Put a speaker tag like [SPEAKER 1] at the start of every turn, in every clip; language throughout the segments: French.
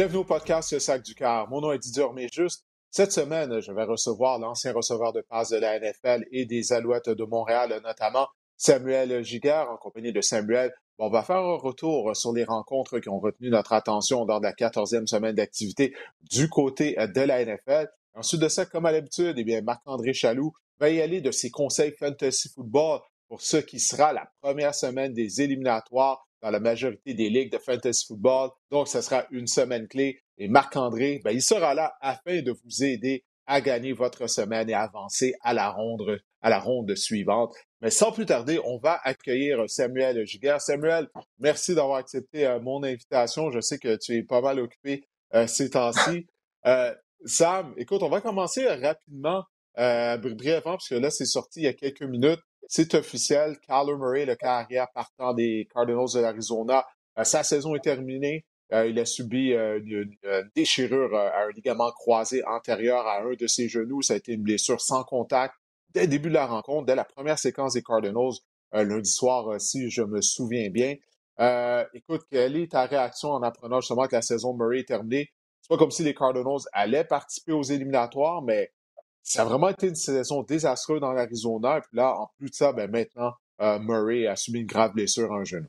[SPEAKER 1] Bienvenue au podcast Sac du Car. Mon nom est Didier mais juste cette semaine, je vais recevoir l'ancien receveur de passe de la NFL et des Alouettes de Montréal, notamment Samuel Giguère, en compagnie de Samuel. on va faire un retour sur les rencontres qui ont retenu notre attention lors de la 14e semaine d'activité du côté de la NFL. Ensuite de ça, comme à l'habitude, eh bien, Marc-André Chaloux va y aller de ses conseils fantasy football pour ce qui sera la première semaine des éliminatoires dans la majorité des ligues de fantasy football. Donc, ce sera une semaine clé et Marc-André, ben, il sera là afin de vous aider à gagner votre semaine et avancer à la ronde, à la ronde suivante. Mais sans plus tarder, on va accueillir Samuel Giguère. Samuel, merci d'avoir accepté euh, mon invitation. Je sais que tu es pas mal occupé euh, ces temps-ci. Euh, Sam, écoute, on va commencer rapidement, brièvement, parce que là, c'est sorti il y a quelques minutes. C'est officiel. Kyler Murray, le carrière partant des Cardinals de l'Arizona, sa saison est terminée. Euh, il a subi euh, une, déchirure euh, à un ligament croisé antérieur à un de ses genoux. Ça a été une blessure sans contact dès le début de la rencontre, dès la première séquence des Cardinals, lundi soir, si je me souviens bien. écoute, quelle est ta réaction en apprenant justement que la saison Murray est terminée? C'est pas comme si les Cardinals allaient participer aux éliminatoires, mais ça a vraiment été une saison désastreuse dans l'Arizona. Puis là, en plus de ça, ben maintenant, Murray a subi une grave blessure un genou.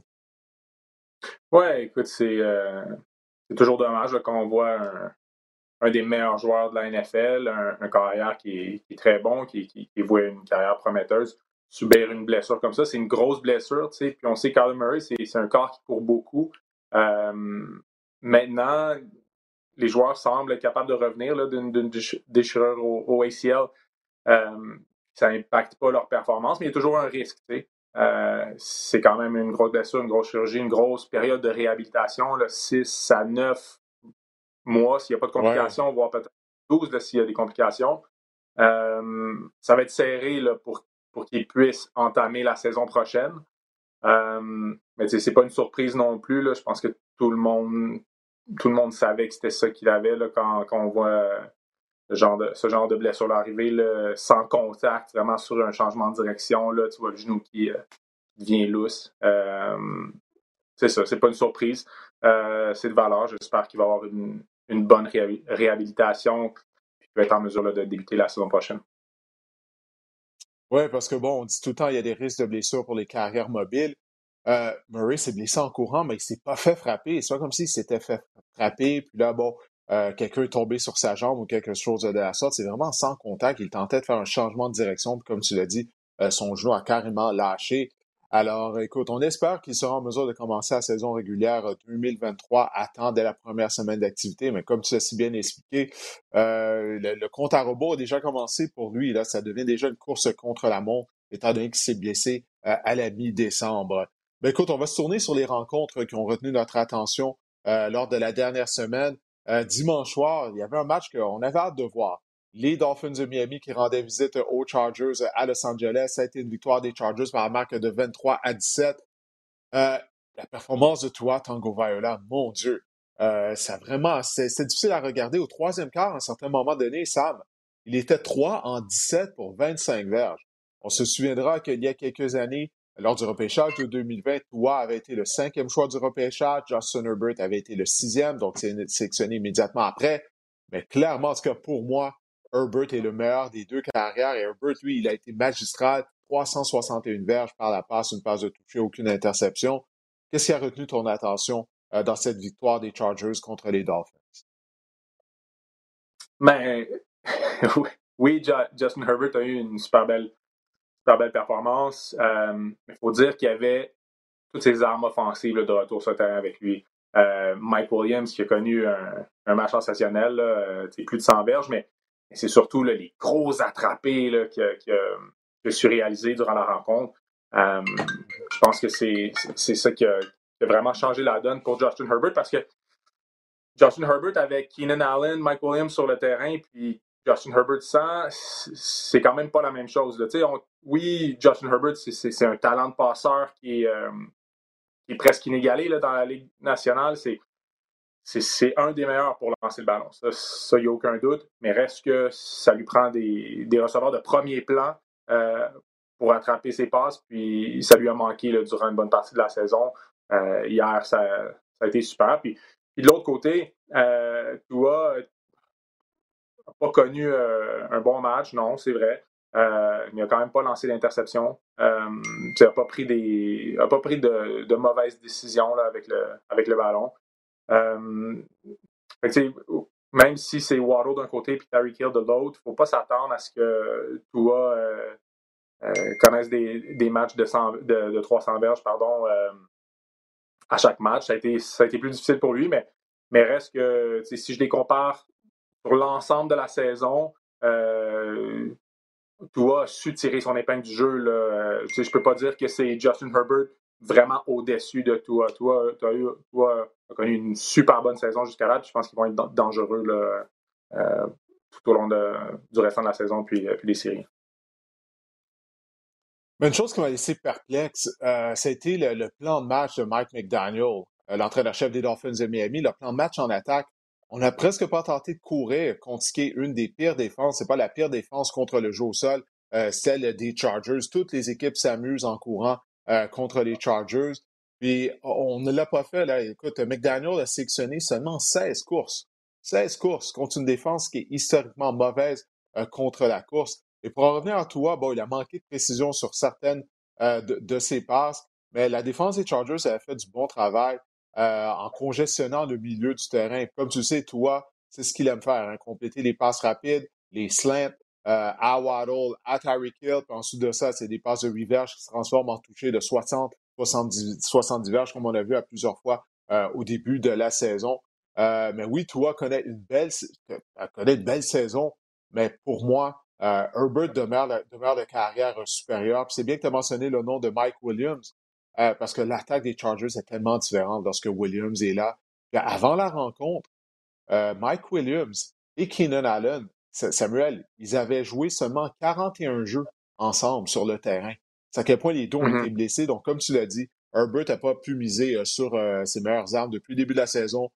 [SPEAKER 2] Ouais, écoute, c'est euh, toujours dommage quand on voit un, des meilleurs joueurs de la NFL, un, carrière qui est, très bon, qui, qui, voit une carrière prometteuse, subir une blessure comme ça. C'est une grosse blessure, tu sais. Puis on sait que Murray, c'est un corps qui court beaucoup. Euh, maintenant, les joueurs semblent être capables de revenir d'une déchirure au, ACL. Euh, ça n'impacte pas leur performance, mais il y a toujours un risque. Euh, c'est quand même une grosse blessure, une grosse chirurgie, une grosse période de réhabilitation, 6 à 9 mois s'il n'y a pas de complications, voire peut-être 12 s'il y a des complications. Euh, ça va être serré là, pour, pour qu'il puisse entamer la saison prochaine. Euh, mais c'est pas une surprise non plus. Là. Je pense que tout le monde tout le monde savait que c'était ça qu'il avait là, quand, on voit de, ce genre de blessure arriver sans contact, vraiment sur un changement de direction. Tu vois le genou qui euh, devient lousse. Euh, c'est ça, c'est pas une surprise. Euh, c'est de valeur. J'espère qu'il va avoir une, bonne réhabilitation et qu'il va être en mesure de débuter la saison prochaine.
[SPEAKER 1] Oui, parce que bon, on dit tout le temps qu'il y a des risques de blessure pour les carrières mobiles. Murray s'est blessé en courant, mais il s'est pas fait frapper. C'est pas comme s'il s'était fait frapper, puis là, bon, euh, quelqu'un est tombé sur sa jambe ou quelque chose de la sorte. C'est vraiment sans contact. Il tentait de faire un changement de direction. Puis comme tu l'as dit, euh, son genou a carrément lâché. Alors, écoute, on espère qu'il sera en mesure de commencer la saison régulière 2023 euh, à temps dès la première semaine d'activité. Mais comme tu l'as si bien expliqué, le, compte à rebours a déjà commencé pour lui. Là, ça devient déjà une course contre la montre, étant donné qu'il s'est blessé à la mi-décembre. Ben, écoute, on va se tourner sur les rencontres qui ont retenu notre attention lors de la dernière semaine. Euh, dimanche soir, il y avait un match qu'on avait hâte de voir. Les Dolphins de Miami qui rendaient visite aux Chargers à Los Angeles. Ça a été une victoire des Chargers par la marque de 23 à 17. Euh, la performance de Tua Tango Viola, mon Dieu, euh, ça vraiment, c'est difficile à regarder. Au troisième quart, à un certain moment donné, Sam, il était 3 en 17 pour 25 verges. On se souviendra qu'il y a quelques années, lors du repêchage de 2020, Tua avait été le cinquième choix du repêchage, Justin Herbert avait été le sixième, donc c'est sélectionné immédiatement après. Mais clairement, en tout cas pour moi, Herbert est le meilleur des deux carrières et Herbert, lui, il a été magistral, 361 verges par la passe, une passe de toucher, aucune interception. Qu'est-ce qui a retenu ton attention euh, dans cette victoire des Chargers contre les Dolphins?
[SPEAKER 2] Ben, oui, Justin Herbert a eu une super belle super belle performance. Euh, il faut dire qu'il y avait toutes ses armes offensives de retour sur le terrain avec lui. Euh, Mike Williams qui a connu un, match sensationnel, euh, plus de 100 verges, mais c'est surtout les gros attrapés qu'il a, su réaliser durant la rencontre. je pense que c'est ça qui a, vraiment changé la donne pour Justin Herbert parce que Justin Herbert avec Keenan Allen, Mike Williams sur le terrain, puis Justin Herbert sans, c'est quand même pas la même chose. oui, Justin Herbert, c'est un talent de passeur qui est, euh, presque inégalé dans la Ligue nationale. C'est un des meilleurs pour lancer le ballon. Ça, il n'y a aucun doute. Mais reste que ça lui prend des, receveurs de premier plan euh, pour attraper ses passes. Puis ça lui a manqué durant une bonne partie de la saison. Euh, hier, ça, a été super. Puis, de l'autre côté, Tua n'a pas connu euh, un bon match, non, c'est vrai. Euh, il n'a quand même pas lancé d'interception. Euh, il n'a pas pris, pas pris de, mauvaises décisions avec, le, avec le ballon. Euh, même si c'est Waddle d'un côté et Terry Kill de l'autre, il ne faut pas s'attendre à ce que Tua connaisse des, des, matchs de, 100, de, de 300 verges pardon, à chaque match. Ça a, été, ça a été plus difficile pour lui, mais, mais reste que si je les compare sur l'ensemble de la saison, euh, Tua a su tirer son épingle du jeu. Là. je ne peux pas dire que c'est Justin Herbert vraiment au-dessus de Tua. Tua, Tua, Tua a connu une super bonne saison jusqu'à là. Je pense qu'ils vont être dangereux euh, tout au long du restant de la saison puis, puis des séries.
[SPEAKER 1] Une chose qui m'a laissé perplexe, euh, été le, le, plan de match de Mike McDaniel, euh, l'entraîneur-chef des Dolphins de Miami. Le plan de match en attaque, on n'a presque pas tenté de courir contre ce qui est une des pires défenses. C'est pas la pire défense contre le jeu au sol, euh, celle des Chargers. Toutes les équipes s'amusent en courant euh, contre les Chargers. Puis on ne l'a pas fait. Là. Écoute, McDaniel a sélectionné seulement 16 courses. 16 courses contre une défense qui est historiquement mauvaise euh, contre la course. Et pour en revenir à toi, bon, il a manqué de précision sur certaines de, de, ses passes, mais la défense des Chargers a fait du bon travail euh, en congestionnant le milieu du terrain. Comme tu sais, toi, c'est ce qu'il aime faire, hein, compléter les passes rapides, les slants, euh, à Waddle, à Tyreek Hill, puis ensuite de ça, c'est des passes de reverse qui se transforment en toucher de 60, 70, 70 verges, comme on a vu à plusieurs fois euh, au début de la saison. Euh, mais oui, toi connais une belle, connaît une belle saison, mais pour moi, euh, Herbert demeure, demeure de carrière supérieure. c'est bien que tu as mentionné le nom de Mike Williams, euh, parce que l'attaque des Chargers est tellement différente lorsque Williams est là. avant la rencontre, euh, Mike Williams et Keenan Allen Samuel, ils avaient joué seulement 41 jeux ensemble sur le terrain. C'est à quel point les deux ont mm-hmm. été blessés. Donc, comme tu l'as dit, Herbert n'a pas pu miser euh, sur ses meilleures armes depuis le début de la saison.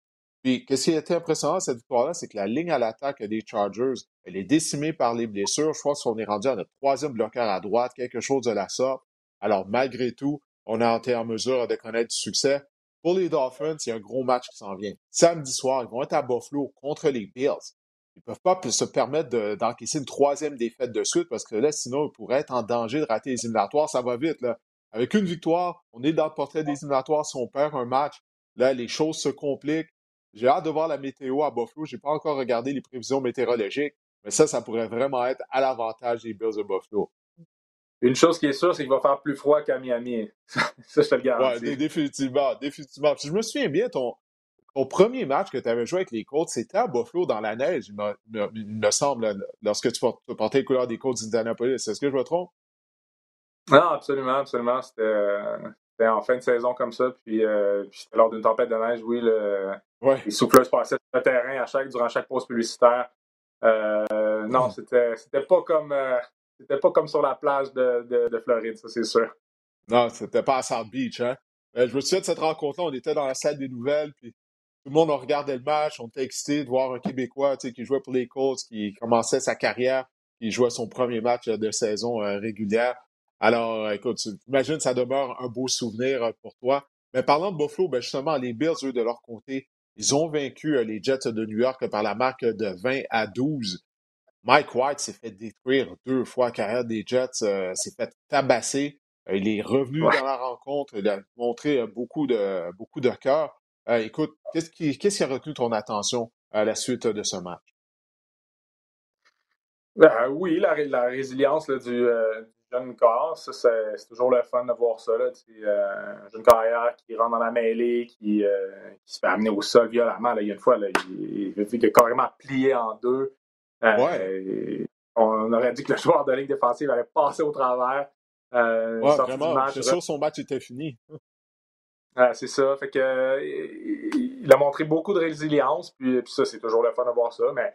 [SPEAKER 1] Puis, qu'est-ce qui a été impressionnant cette victoire-là, c'est que la ligne à l'attaque des Chargers, elle est décimée par les blessures. Je pense qu'on est rendu à notre troisième bloqueur à droite, quelque chose de la sorte. Alors, malgré tout, on a été en mesure de connaître du succès. Pour les Dolphins, il y a un gros match qui s'en vient. Samedi soir, ils vont être à Buffalo contre les Bills ils ne peuvent pas se permettre d'encaisser une troisième défaite de suite parce que là, sinon, ils pourraient être en danger de rater les éliminatoires. Ça va vite. Là. Avec une victoire, on est dans le portrait des éliminatoires. Si on perd un match, là, les choses se compliquent. J'ai hâte de voir la météo à Buffalo. Je n'ai pas encore regardé les prévisions météorologiques, mais ça, ça pourrait vraiment être à l'avantage des Bills de Buffalo.
[SPEAKER 2] Une chose qui est sûre, c'est qu'il va faire plus froid qu'à Miami. ça, je te le garantis.
[SPEAKER 1] Ouais, définitivement, définitivement. je me souviens bien, ton, au premier match que tu avais joué avec les Colts, c'était à Buffalo dans la neige, il me, semble, lorsque tu portais les couleurs des Colts d'Indianapolis. Est-ce que je me trompe?
[SPEAKER 2] Non, absolument, absolument. C'était en fin de saison comme ça. Puis, euh, puis lors d'une tempête de neige, oui, le,
[SPEAKER 1] ouais.
[SPEAKER 2] les souffleuses passaient sur le terrain à chaque, durant chaque pause publicitaire. Euh, non, hmm. c'était c'était pas comme euh, c'était pas comme sur la plage de, de, de Floride, ça c'est sûr.
[SPEAKER 1] Non, c'était pas à South Beach, hein. Euh, je me souviens de cette rencontre-là, on était dans la salle des nouvelles, puis tout le monde a regardé le match, on était excités de voir un Québécois qui jouait pour les Colts, qui commençait sa carrière, qui jouait son premier match de saison euh, régulière. Alors, euh, écoute, imagine, ça demeure un beau souvenir pour toi. Mais parlant de Buffalo, ben justement, les Bills, eux, de leur côté, ils ont vaincu les Jets de New York par la marque de 20 à 12. Mike White s'est fait détruire deux fois la carrière des Jets, s'est fait tabasser. il est revenu dans la rencontre, il a montré beaucoup de, beaucoup de cœur. Euh, écoute, qu'est-ce qui, qu'est-ce qui a retenu ton attention à la suite de ce match?
[SPEAKER 2] Ben, oui, la, la résilience là, du, euh, jeune corps, ça, c'est, c'est, toujours le fun de voir ça. Là, euh, un jeune carrière qui rentre dans la mêlée, qui, euh, qui se fait amener au sol violemment. Là, il y a une fois, là, il, il, il, a carrément plié en deux.
[SPEAKER 1] Euh, ouais.
[SPEAKER 2] On aurait dit que le joueur de ligne défensive allait passer au travers.
[SPEAKER 1] Euh, ouais, vraiment, c'est sûr son match était fini.
[SPEAKER 2] Ah, c'est ça. Fait que euh, il a montré beaucoup de résilience, puis, puis ça, c'est toujours le fun de voir ça. Mais,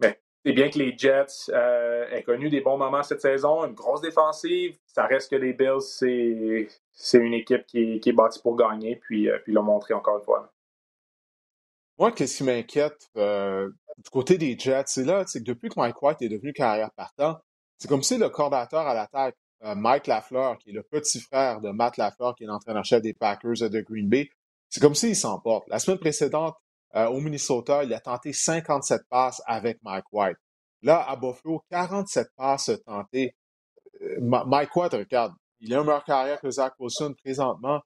[SPEAKER 2] mais c'est bien que les Jets euh, aient connu des bons moments cette saison, une grosse défensive. Ça reste que les Bills, c'est, c'est une équipe qui est, qui est bâtie pour gagner, puis, euh, puis l'ont montré encore une fois.
[SPEAKER 1] Moi, qu'est-ce qui m'inquiète euh, du côté des Jets, c'est là, c'est que depuis que Mike White est devenu carrière partant, c'est comme si le coordinateur à l'attaque euh, Mike Lafleur, qui est le petit frère de Matt Lafleur, qui est l'entraîneur-chef des Packers de Green Bay. C'est comme s'il s'emporte. La semaine précédente, au Minnesota, il a tenté 57 passes avec Mike White. Là, à Buffalo, 47 passes tentées. Mike White, regarde, il a une meilleure carrière que Zach Wilson présentement,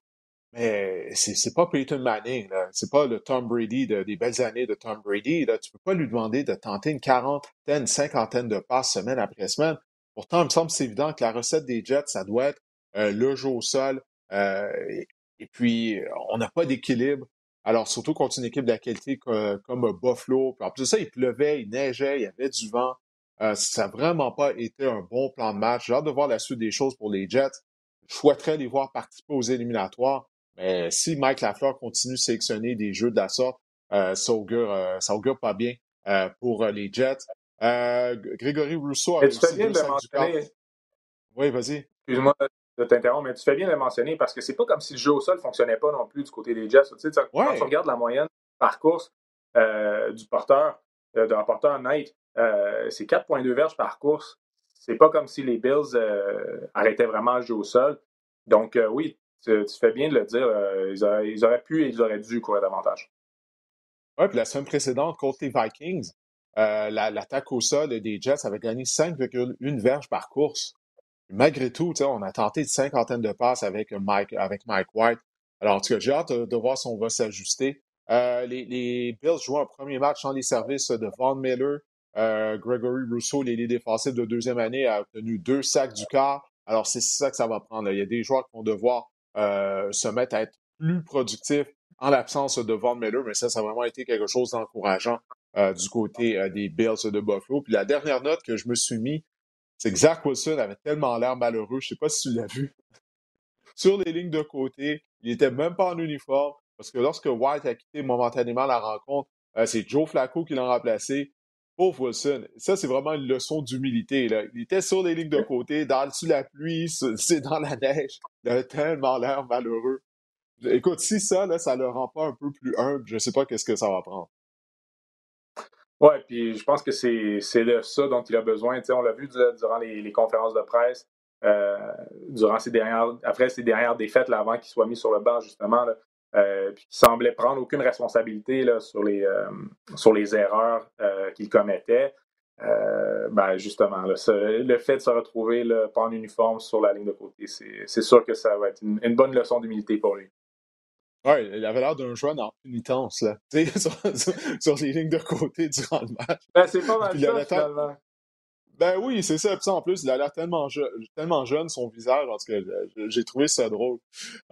[SPEAKER 1] mais c'est pas Peyton Manning, c'est pas le Tom Brady des belles années de Tom Brady. Là. Tu peux pas lui demander de tenter une quarantaine, cinquantaine de passes semaine après semaine. Pourtant, il me semble c'est évident que la recette des Jets, ça doit être euh, le jeu au sol. Euh, et, puis, on n'a pas d'équilibre. Alors, surtout contre une équipe de la qualité comme, Buffalo. Puis en plus de ça, il pleuvait, il neigeait, il y avait du vent. Euh, ça n'a vraiment pas été un bon plan de match. J'ai hâte de voir la suite des choses pour les Jets. Je souhaiterais les voir participer aux éliminatoires. Mais si Mike Lafleur continue de sélectionner des jeux de la sorte, ça, augure, ça augure pas bien pour les Jets. Grégory Rousseau
[SPEAKER 2] a tu fais bien de mentionner.
[SPEAKER 1] Oui, vas-y.
[SPEAKER 2] Excuse-moi de t'interrompre, mais tu fais bien de le mentionner parce que c'est pas comme si le jeu au sol ne fonctionnait pas non plus du côté des Jets. Tu sais, Quand tu regardes la moyenne par course du porteur, de d'un porteur Knight, c'est 4,2 verges par course. C'est pas comme si les Bills arrêtaient vraiment le jeu au sol. Donc, oui, tu, fais bien de le dire. Ils auraient, ils, auraient, pu et ils auraient dû courir davantage.
[SPEAKER 1] Oui, puis la semaine précédente, contre les Vikings, euh, l'attaque au sol des Jets avait gagné 5,1 verges par course. Malgré tout, on a tenté une cinquantaine de passes avec Mike, White. Alors, en tout cas, j'ai hâte de, voir si on va s'ajuster. Euh, les, Bills jouent un premier match sans les services de Von Miller. Euh, Gregory Rousseau, l'ailier défensif de deuxième année, a obtenu deux sacs du quart. Alors, c'est ça que ça va prendre. Il y a des joueurs qui vont devoir se mettre à être plus productifs en l'absence de Von Miller, mais ça, ça a vraiment été quelque chose d'encourageant euh, du côté euh, des Bills de Buffalo. Puis la dernière note que je me suis mis, c'est que Zach Wilson avait tellement l'air malheureux, je sais pas si tu l'as vu. Sur les lignes de côté, il était même pas en uniforme, parce que lorsque White a quitté momentanément la rencontre, euh, c'est Joe Flacco qui l'a remplacé. Pauvre Wilson, ça c'est vraiment une leçon d'humilité. Il était sur les lignes de côté, dans la pluie, c'est dans la neige. Il avait tellement l'air malheureux. Écoute, si ça, là, ça le rend pas un peu plus humble, je sais pas qu'est-ce que ça va prendre.
[SPEAKER 2] Oui, puis je pense que c'est ça dont il a besoin. on l'a vu durant les, conférences de presse, euh, durant ces dernières, après ces dernières défaites, là, avant qu'il soit mis sur le banc, justement, là, euh, puis qu'il semblait prendre aucune responsabilité là, sur, les, euh, sur les erreurs qu'il commettait. ben justement, le fait de se retrouver là, pas en uniforme sur la ligne de côté, c'est sûr que ça va être une bonne leçon d'humilité pour lui.
[SPEAKER 1] Ouais, il avait l'air d'un jeune en pénitence, là. Sur, sur, les lignes de côté durant le match.
[SPEAKER 2] Ben, c'est pas mal ça, finalement.
[SPEAKER 1] Ben oui, c'est ça. Puis en plus, il a l'air tellement, jeune, son visage. En tout cas, j'ai trouvé ça drôle.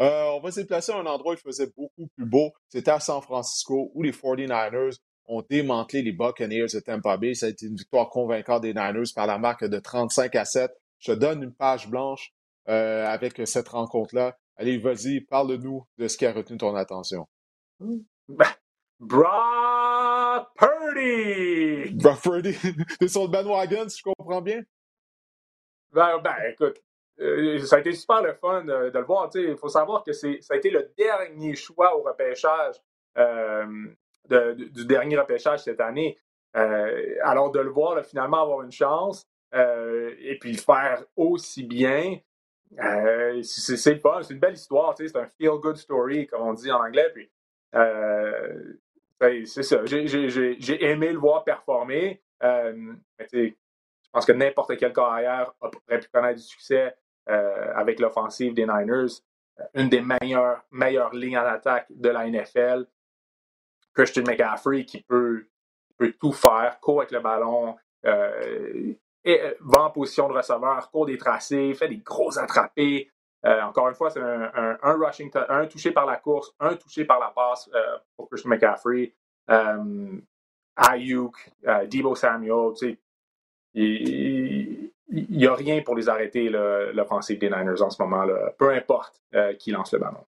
[SPEAKER 1] Euh, on va se déplacer à un endroit où il faisait beaucoup plus beau. C'était à San Francisco, où les 49ers ont démantelé les Buccaneers de Tampa Bay. Ça a été une victoire convaincante des Niners par la marque de 35 à 7. Je te donne une page blanche euh, avec cette rencontre-là. Allez, vas-y, parle-nous de ce qui a retenu ton attention.
[SPEAKER 2] Ben, Brock Purdy!
[SPEAKER 1] Brock Purdy! T'es sur le bandwagon, si je comprends bien?
[SPEAKER 2] Ben, ben écoute, euh, ça a été super le fun de, le voir. Il faut savoir que ça a été le dernier choix au repêchage, euh, du dernier repêchage cette année. Euh, alors, de le voir finalement avoir une chance et puis faire aussi bien, euh, c'est fun, c'est une belle histoire, c'est un feel-good story, comme on dit en anglais. Puis, euh, c'est ça, j'ai aimé le voir performer. Euh, je pense que n'importe quel carrière aurait pu connaître du succès avec l'offensive des Niners. Une des meilleures, meilleures lignes en attaque de la NFL. Christian McCaffrey qui peut, peut tout faire, court avec le ballon, euh, va en position de receveur, court des tracés, fait des gros attrapés. Euh, encore une fois, c'est un, un, un, rushing, touché par la course, un touché par la passe euh, pour Christian McCaffrey. Ayuk, Debo Samuel, il n'y a rien pour les arrêter, l'offensive des Niners en ce moment, peu importe qui lance le ballon.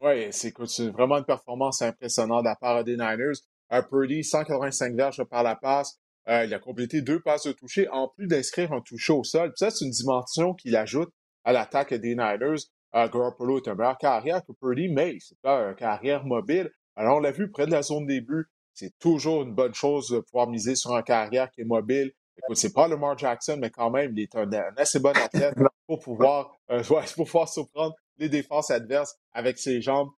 [SPEAKER 1] Oui, c'est vraiment une performance impressionnante de la part des Niners. Un Purdy, 185 verges par la passe, euh, il a complété deux passes de toucher, en plus d'inscrire un toucher au sol. ça, c'est une dimension qu'il ajoute à l'attaque des Niners. Euh, Garoppolo est un meilleur carrière que Purdy, mais c'est pas un carrière mobile. Alors, on l'a vu près de la zone début. C'est toujours une bonne chose de pouvoir miser sur un carrière qui est mobile. Écoute, c'est pas Lamar Jackson, mais quand même, il est un, assez bon athlète pour pouvoir, euh, pour pouvoir surprendre les défenses adverses avec ses jambes.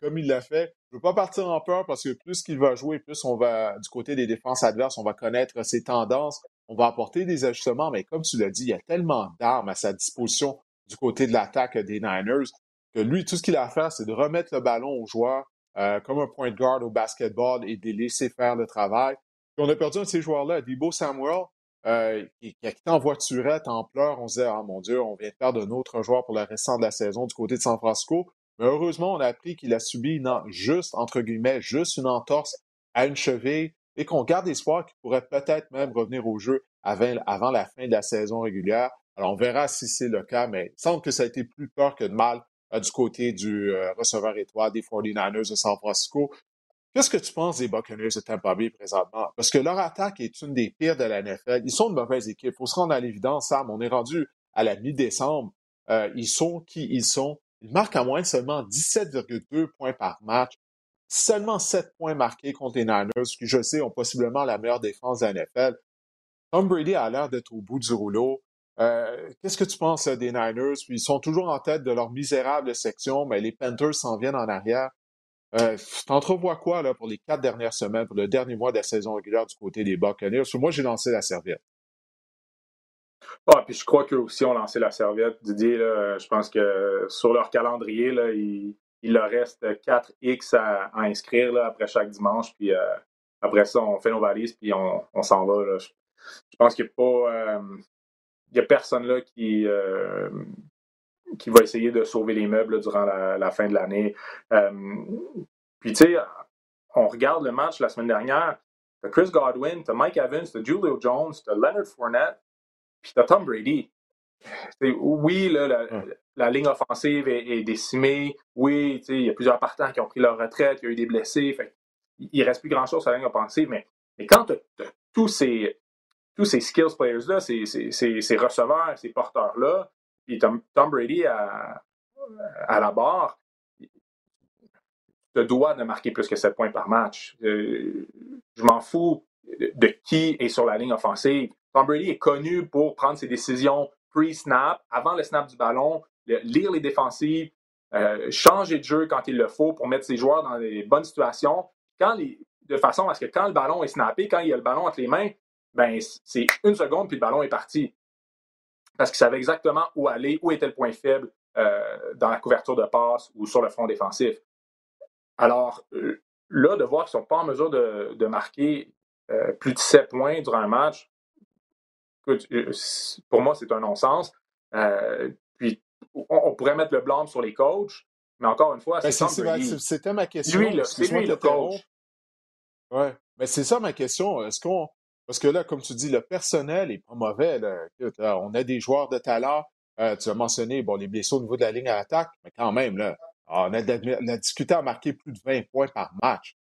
[SPEAKER 1] comme il l'a fait. Je ne veux pas partir en peur parce que plus qu'il va jouer, plus on va, du côté des défenses adverses, on va connaître ses tendances, on va apporter des ajustements, mais comme tu l'as dit, il y a tellement d'armes à sa disposition du côté de l'attaque des Niners que lui, tout ce qu'il a à faire, c'est de remettre le ballon aux joueurs euh, comme un point de garde au basketball et de les laisser faire le travail. Puis on a perdu un de ces joueurs-là, Debo Samuel, euh, qui, a quitté en voiturette, en pleurs. On disait, ah mon Dieu, on vient de perdre un autre joueur pour le restant de la saison du côté de San Francisco. Mais heureusement, on a appris qu'il a subi une, juste, entre guillemets, juste une entorse à une cheville et qu'on garde espoir qu'il pourrait peut-être même revenir au jeu avant, la fin de la saison régulière. Alors, on verra si c'est le cas, mais il semble que ça a été plus peur que de mal euh, du côté du euh, receveur étoile des 49ers de San Francisco. Qu'est-ce que tu penses des Buccaneers de Tampa Bay présentement? Parce que leur attaque est une des pires de la NFL. Ils sont une mauvaise équipe. Il faut se rendre à l'évidence, Sam. On est rendu à la mi-décembre. Euh, ils sont qui ils sont. Ils marquent en moyenne seulement 17,2 points par match. Seulement 7 points marqués contre les Niners, qui, je sais, ont possiblement la meilleure défense de la. Tom Brady a l'air d'être au bout du rouleau. Euh, qu'est-ce que tu penses des Niners? Ils sont toujours en tête de leur misérable section, mais les Panthers s'en viennent en arrière. Euh, T'entrevois quoi là, pour les quatre dernières semaines, pour le dernier mois de la saison régulière du côté des Buccaneers? moi, j'ai lancé la serviette.
[SPEAKER 2] Ah, puis je crois qu'eux aussi ont lancé la serviette. Didier, je pense que sur leur calendrier, là, il, il leur reste 4X à, inscrire là, après chaque dimanche. Puis euh, après ça, on fait nos valises, puis on, on s'en va. Là. Je, je, pense qu'il n'y a pas. Euh, il y a personne là qui, euh, qui va essayer de sauver les meubles durant la, fin de l'année. Puis, tu sais, on regarde le match la semaine dernière. T'as Chris Godwin, t'as Mike Evans, t'as Julio Jones, t'as Leonard Fournette, puis t'as Tom Brady. oui, là, la, ligne offensive est, décimée. Oui, il y a plusieurs partants qui ont pris leur retraite, il y a eu des blessés. il ne reste plus grand-chose sur la ligne offensive, mais, mais quand tu as, tous ces, tous ces skills players-là, ces, ces, receveurs, ces porteurs-là, puis Tom, Brady à, à, la barre, te doit de marquer plus que 7 points par match. Euh, je m'en fous de qui est sur la ligne offensive. Tom Brady est connu pour prendre ses décisions pre-snap, avant le snap du ballon, lire les défensives, euh, changer de jeu quand il le faut pour mettre ses joueurs dans les bonnes situations, quand de façon à ce que quand le ballon est snappé, quand il y a le ballon entre les mains, ben, c'est une seconde, puis le ballon est parti. Parce qu'il savait exactement où aller, où était le point faible euh, dans la couverture de passe ou sur le front défensif. Alors, euh, là, de voir qu'ils ne sont pas en mesure de, marquer euh, plus de 7 points durant un match, pour moi, c'est un non-sens. On, pourrait mettre le blâme sur les coachs, mais encore une fois,
[SPEAKER 1] ben, c'est C'était ma question.
[SPEAKER 2] c'est lui le coach.
[SPEAKER 1] Ouais. Mais c'est ça ma question. Est-ce qu'on parce que là, comme tu dis, le personnel est pas mauvais. On a des joueurs de talent. Euh, tu as mentionné bon, les blessés au niveau de la ligne à attaque, mais quand même, là, on a, discuté à marquer plus de 20 points par match.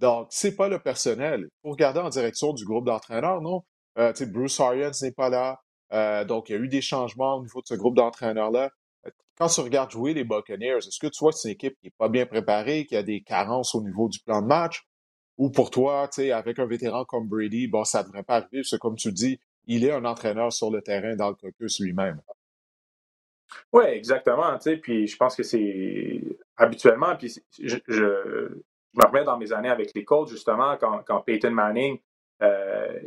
[SPEAKER 1] Donc, c'est pas le personnel. Il faut regarder en direction du groupe d'entraîneurs, non? Euh, Bruce Arians n'est pas là. Euh, donc, il y a eu des changements au niveau de ce groupe d'entraîneurs-là. Quand tu regardes jouer les Buccaneers, est-ce que tu vois que c'est une équipe qui n'est pas bien préparée, qui a des carences au niveau du plan de match? Ou pour toi, avec un vétéran comme Brady, bon, ça ne devrait pas arriver, parce que comme tu dis, il est un entraîneur sur le terrain dans le caucus lui-même.
[SPEAKER 2] Oui, exactement. Puis je pense que c'est habituellement, puis je, me remets dans mes années avec les Colts, justement, quand, quand Peyton Manning euh,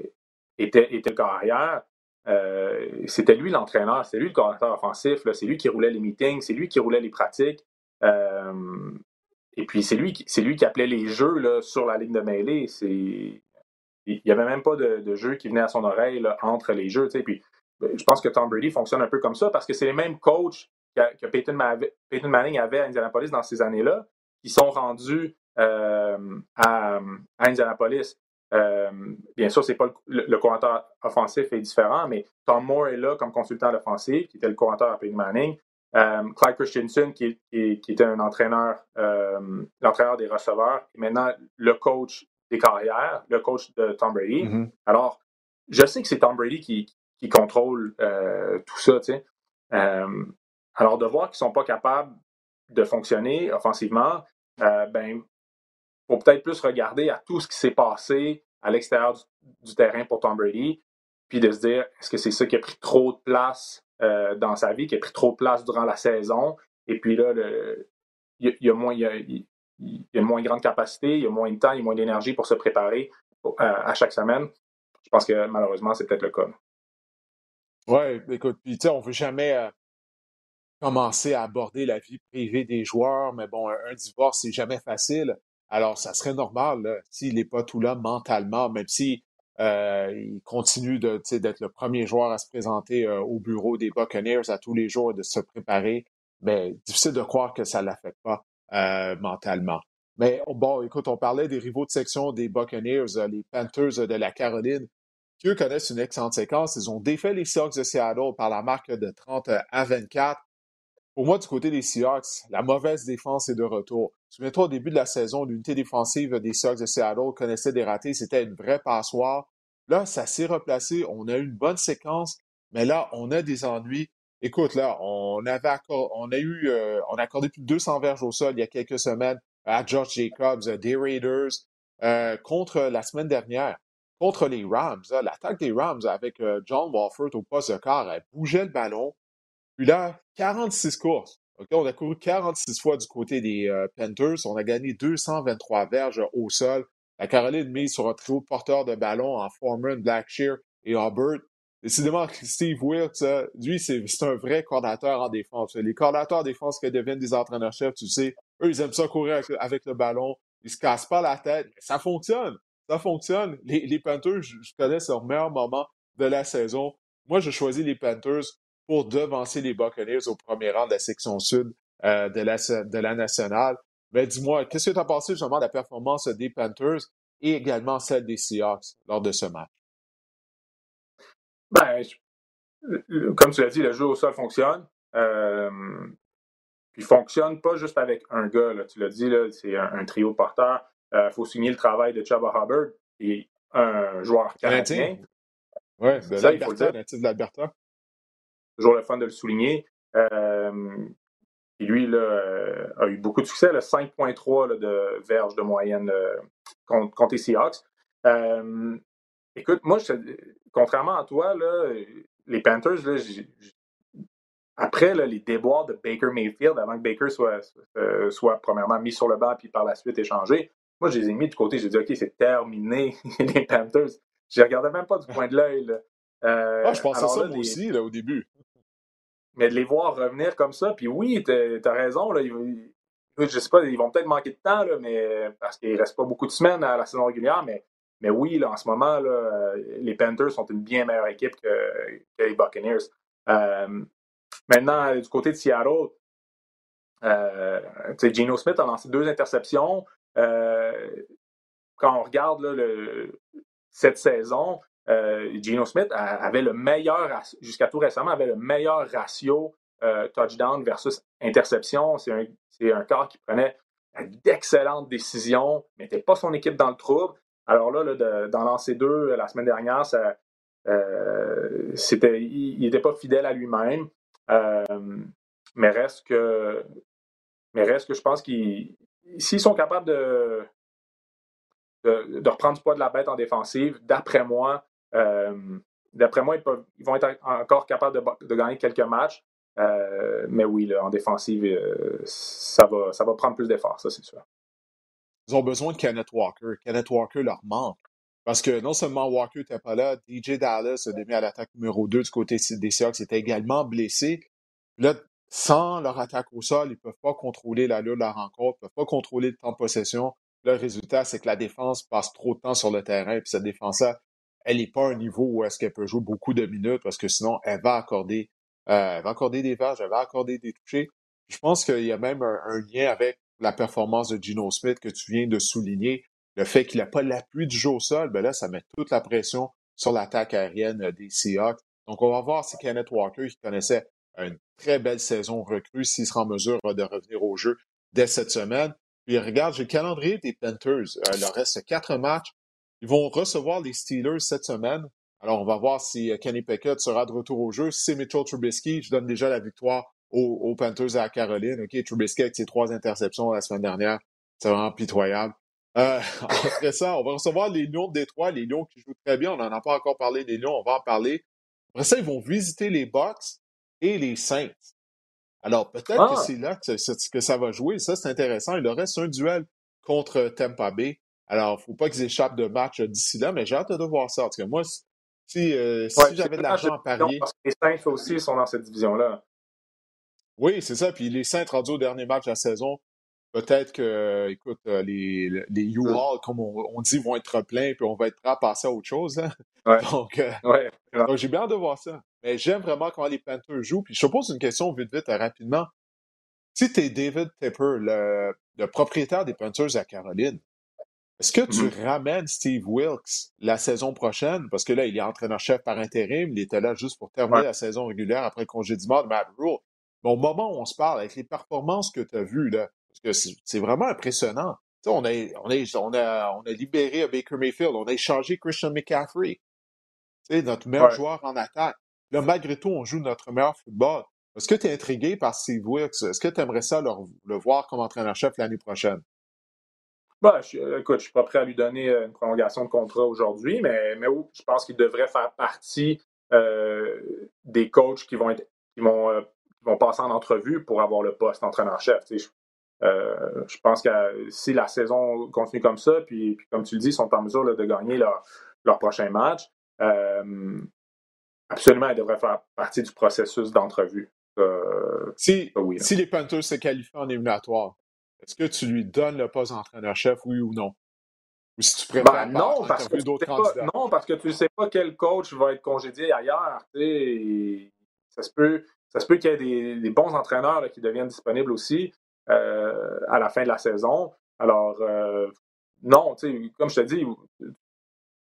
[SPEAKER 2] était, était carrière, euh, c'était lui l'entraîneur, c'était lui le coordinateur offensif, c'est lui qui roulait les meetings, c'est lui qui roulait les pratiques. Euh, et puis, c'est lui, qui, c'est lui qui appelait les jeux sur la ligne de mêlée. C'est, il n'y avait même pas de, jeu qui venait à son oreille entre les jeux. Ben, je pense que Tom Brady fonctionne un peu comme ça parce que c'est les mêmes coachs que, Peyton, Manning avait à Indianapolis dans ces années-là qui sont rendus euh, à, Indianapolis. Euh, bien sûr, c'est pas le, le, offensif est différent, mais Tom Moore est là comme consultant offensif, qui était le coordinateur à Peyton Manning. Euh, Clyde Christensen, qui, était un entraîneur, euh, l'entraîneur des receveurs, et maintenant le coach des carrières, le coach de Tom Brady. Mm-hmm. Alors, je sais que c'est Tom Brady qui, contrôle euh, tout ça, tu sais. alors, de voir qu'ils ne sont pas capables de fonctionner offensivement, ben, faut peut-être plus regarder à tout ce qui s'est passé à l'extérieur du, terrain pour Tom Brady, puis de se dire, est-ce que c'est ça qui a pris trop de place euh, dans sa vie, qui a pris trop de place durant la saison? Et puis là, il y, a moins, il grande capacité, il y a moins de temps, il y a moins d'énergie pour se préparer à, chaque semaine. Je pense que malheureusement, c'est peut-être le cas.
[SPEAKER 1] Oui, écoute, puis tu sais, on ne veut jamais euh, commencer à aborder la vie privée des joueurs, mais bon, un, divorce, c'est jamais facile. Alors, ça serait normal s'il n'est pas tout là mentalement, même si euh, il continue d'être le premier joueur à se présenter euh, au bureau des Buccaneers à tous les jours et de se préparer. Mais difficile de croire que ça ne l'affecte pas euh, mentalement. Mais bon, écoute, on parlait des rivaux de section des Buccaneers, les Panthers de la Caroline, qui eux connaissent une excellente séquence. Ils ont défait les Seahawks de Seattle par la marque de 30 à 24. Pour moi, du côté des Seahawks, la mauvaise défense est de retour. Souviens-toi, au début de la saison, l'unité défensive des Seahawks de Seattle connaissait des ratés. C'était une vraie passoire. Là, ça s'est replacé. On a eu une bonne séquence, mais là, on a des ennuis. Écoute, là, on avait euh, a accordé plus de 200 verges au sol il y a quelques semaines à George Jacobs, des Raiders, euh, contre la semaine dernière, contre les Rams. L'attaque des Rams avec euh, John Walford au poste de quart, elle bougeait le ballon. Puis là, 46 courses. On a couru 46 fois du côté des euh, Panthers. On a gagné 223 verges au sol. La Caroline mise sur un trio porteur de ballon en Foreman, Blackshear et Hubbard. Décidément, Steve Wilkes, lui, c'est un vrai coordinateur en défense. Les coordinateurs en défense que deviennent des entraîneurs-chefs, tu sais, eux, ils aiment ça courir avec, le ballon. Ils se cassent pas la tête. Ça fonctionne. Ça fonctionne. Les, Panthers, je, connais leur meilleur moment de la saison. Moi, je choisis les Panthers pour devancer les Buccaneers au premier rang de la section sud euh, de, la, de la nationale. Mais dis-moi, qu'est-ce que tu as pensé justement de la performance des Panthers et également celle des Seahawks lors de ce match?
[SPEAKER 2] Ben, comme tu l'as dit, le jeu au sol fonctionne. Euh, il fonctionne pas juste avec un gars. Là. Tu l'as dit, c'est un, trio porteur. Il euh, faut signer le travail de Chubba Hubbard, et un joueur canadien.
[SPEAKER 1] Oui, de l'Alberta, natif de l'Alberta
[SPEAKER 2] toujours le fun de le souligner. Euh, et lui là, euh, a eu beaucoup de succès, 5,3 de verge de moyenne euh, contre, les Seahawks. écoute, moi, contrairement à toi, là, les Panthers, là, après les déboires de Baker Mayfield, avant que Baker soit, soit, premièrement mis sur le banc puis par la suite échangé, moi, je les ai mis de côté. J'ai dit, OK, c'est terminé, les Panthers. Je ne regardais même pas du coin de l'œil.
[SPEAKER 1] ah, je pensais ça, moi aussi, là, au début.
[SPEAKER 2] Mais de les voir revenir comme ça, puis oui, tu as raison, là, ils, je sais pas, ils vont peut-être manquer de temps, là, mais, parce qu'il reste pas beaucoup de semaines à la saison régulière, mais, mais oui, là, en ce moment, là, les Panthers sont une bien meilleure équipe que, les Buccaneers. Euh, maintenant, du côté de Seattle, euh, Geno Smith a lancé deux interceptions. Euh, quand on regarde le, cette saison, Geno Smith avait le meilleur, jusqu'à tout récemment, avait le meilleur ratio euh, touchdown versus interception. C'est un, un corps qui prenait d'excellentes décisions, mettait pas son équipe dans le trouble. Alors là, dans lancer deux la semaine dernière, euh, il n'était pas fidèle à lui-même. mais reste que, mais reste que je pense qu'ils, s'ils sont capables de, de, de, reprendre du poids de la bête en défensive, d'après moi, euh, d'après moi, ils, vont être encore capables de, gagner quelques matchs. Euh, mais oui, en défensive, euh, ça, va, ça va prendre plus d'efforts, ça c'est sûr.
[SPEAKER 1] Ils ont besoin de Kenneth Walker. Kenneth Walker leur manque. Parce que non seulement Walker n'était pas là, DJ Dallas a demi à l'attaque numéro 2 du côté des Seahawks était également blessé. Là, sans leur attaque au sol, ils ne peuvent pas contrôler l'allure de la rencontre, ils ne peuvent pas contrôler le temps de possession. Le résultat, c'est que la défense passe trop de temps sur le terrain, puis cette défense-là elle n'est pas à un niveau où est-ce qu'elle peut jouer beaucoup de minutes parce que sinon, elle va accorder, euh, elle va accorder des verges, elle va accorder des touchés. Je pense qu'il y a même un, lien avec la performance de Gino Smith que tu viens de souligner. Le fait qu'il n'a pas l'appui du jeu au sol, ben là, ça met toute la pression sur l'attaque aérienne des Seahawks. Donc, on va voir si Kenneth Walker, qui connaissait une très belle saison recrue, s'il sera en mesure de revenir au jeu dès cette semaine. Puis regarde, j'ai le calendrier des Panthers. Euh, il leur reste quatre matchs. Ils vont recevoir les Steelers cette semaine. Alors, on va voir si euh, Kenny Pickett sera de retour au jeu. Si c'est Mitchell Trubisky, je donne déjà la victoire aux, Panthers à Caroline. OK, Trubisky avec ses trois interceptions la semaine dernière, c'est vraiment pitoyable. Euh, après ça, on va recevoir les Lions de Détroit, les Lions qui jouent très bien. On n'en a pas encore parlé des Lions, on va en parler. Après ça, ils vont visiter les Bucks et les Saints. Alors, peut-être que ah! c'est là que, ça va jouer. Ça, c'est intéressant. Il leur reste un duel contre Tampa Bay. Alors, il ne faut pas qu'ils échappent de match d'ici là, mais j'ai hâte de voir ça. Parce que moi, si, euh, j'avais de l'argent à parier.
[SPEAKER 2] Parce que les Saints aussi sont dans cette division-là.
[SPEAKER 1] Oui, c'est ça. Puis les Saints rendus au dernier match de la saison, peut-être que, écoute, euh, les, les U-Haul, comme on, dit, vont être pleins, puis on va être prêt à passer à autre chose. Hein. Donc, euh, donc j'ai bien hâte de voir ça. Mais j'aime vraiment comment les Panthers jouent. Puis je te pose une question vite, vite, rapidement. Si tu es David Tepper, le, le, propriétaire des Panthers à Caroline, est-ce que tu mm-hmm. ramènes Steve Wilkes la saison prochaine? Parce que là, il est entraîneur-chef par intérim. Il était là juste pour terminer la saison régulière après le congédiement de Matt Rule. Mais au moment où on se parle, avec les performances que tu as vues, là, parce que c'est vraiment impressionnant. on a, on, a, on, a, on a libéré Baker Mayfield, on a échangé Christian McCaffrey, notre meilleur joueur en attaque. Là, malgré tout, on joue notre meilleur football. Est-ce que tu es intrigué par Steve Wilkes? Est-ce que tu aimerais ça le voir comme entraîneur-chef l'année prochaine?
[SPEAKER 2] Ben, je, écoute, je suis pas prêt à lui donner euh, une prolongation de contrat aujourd'hui, mais, mais je pense qu'il devrait faire partie euh, des coachs qui vont être qui vont, euh, vont passer en entrevue pour avoir le poste d'entraîneur-chef. je pense que si la saison continue comme ça, puis, comme tu le dis, ils sont en mesure de gagner leur, leur prochain match, absolument, ils devraient faire partie du processus d'entrevue.
[SPEAKER 1] si, si les Panthers se qualifient en éliminatoire, est-ce que tu lui donnes le poste d'entraîneur-chef, oui ou non?
[SPEAKER 2] Ou si tu préfères ben, non, parce que d'autres candidats? non, parce que tu ne sais pas quel coach va être congédié ailleurs. Ça se peut, ça se peut qu'il y ait des, bons entraîneurs qui deviennent disponibles aussi euh, à la fin de la saison. Alors, euh, non, comme je te dis,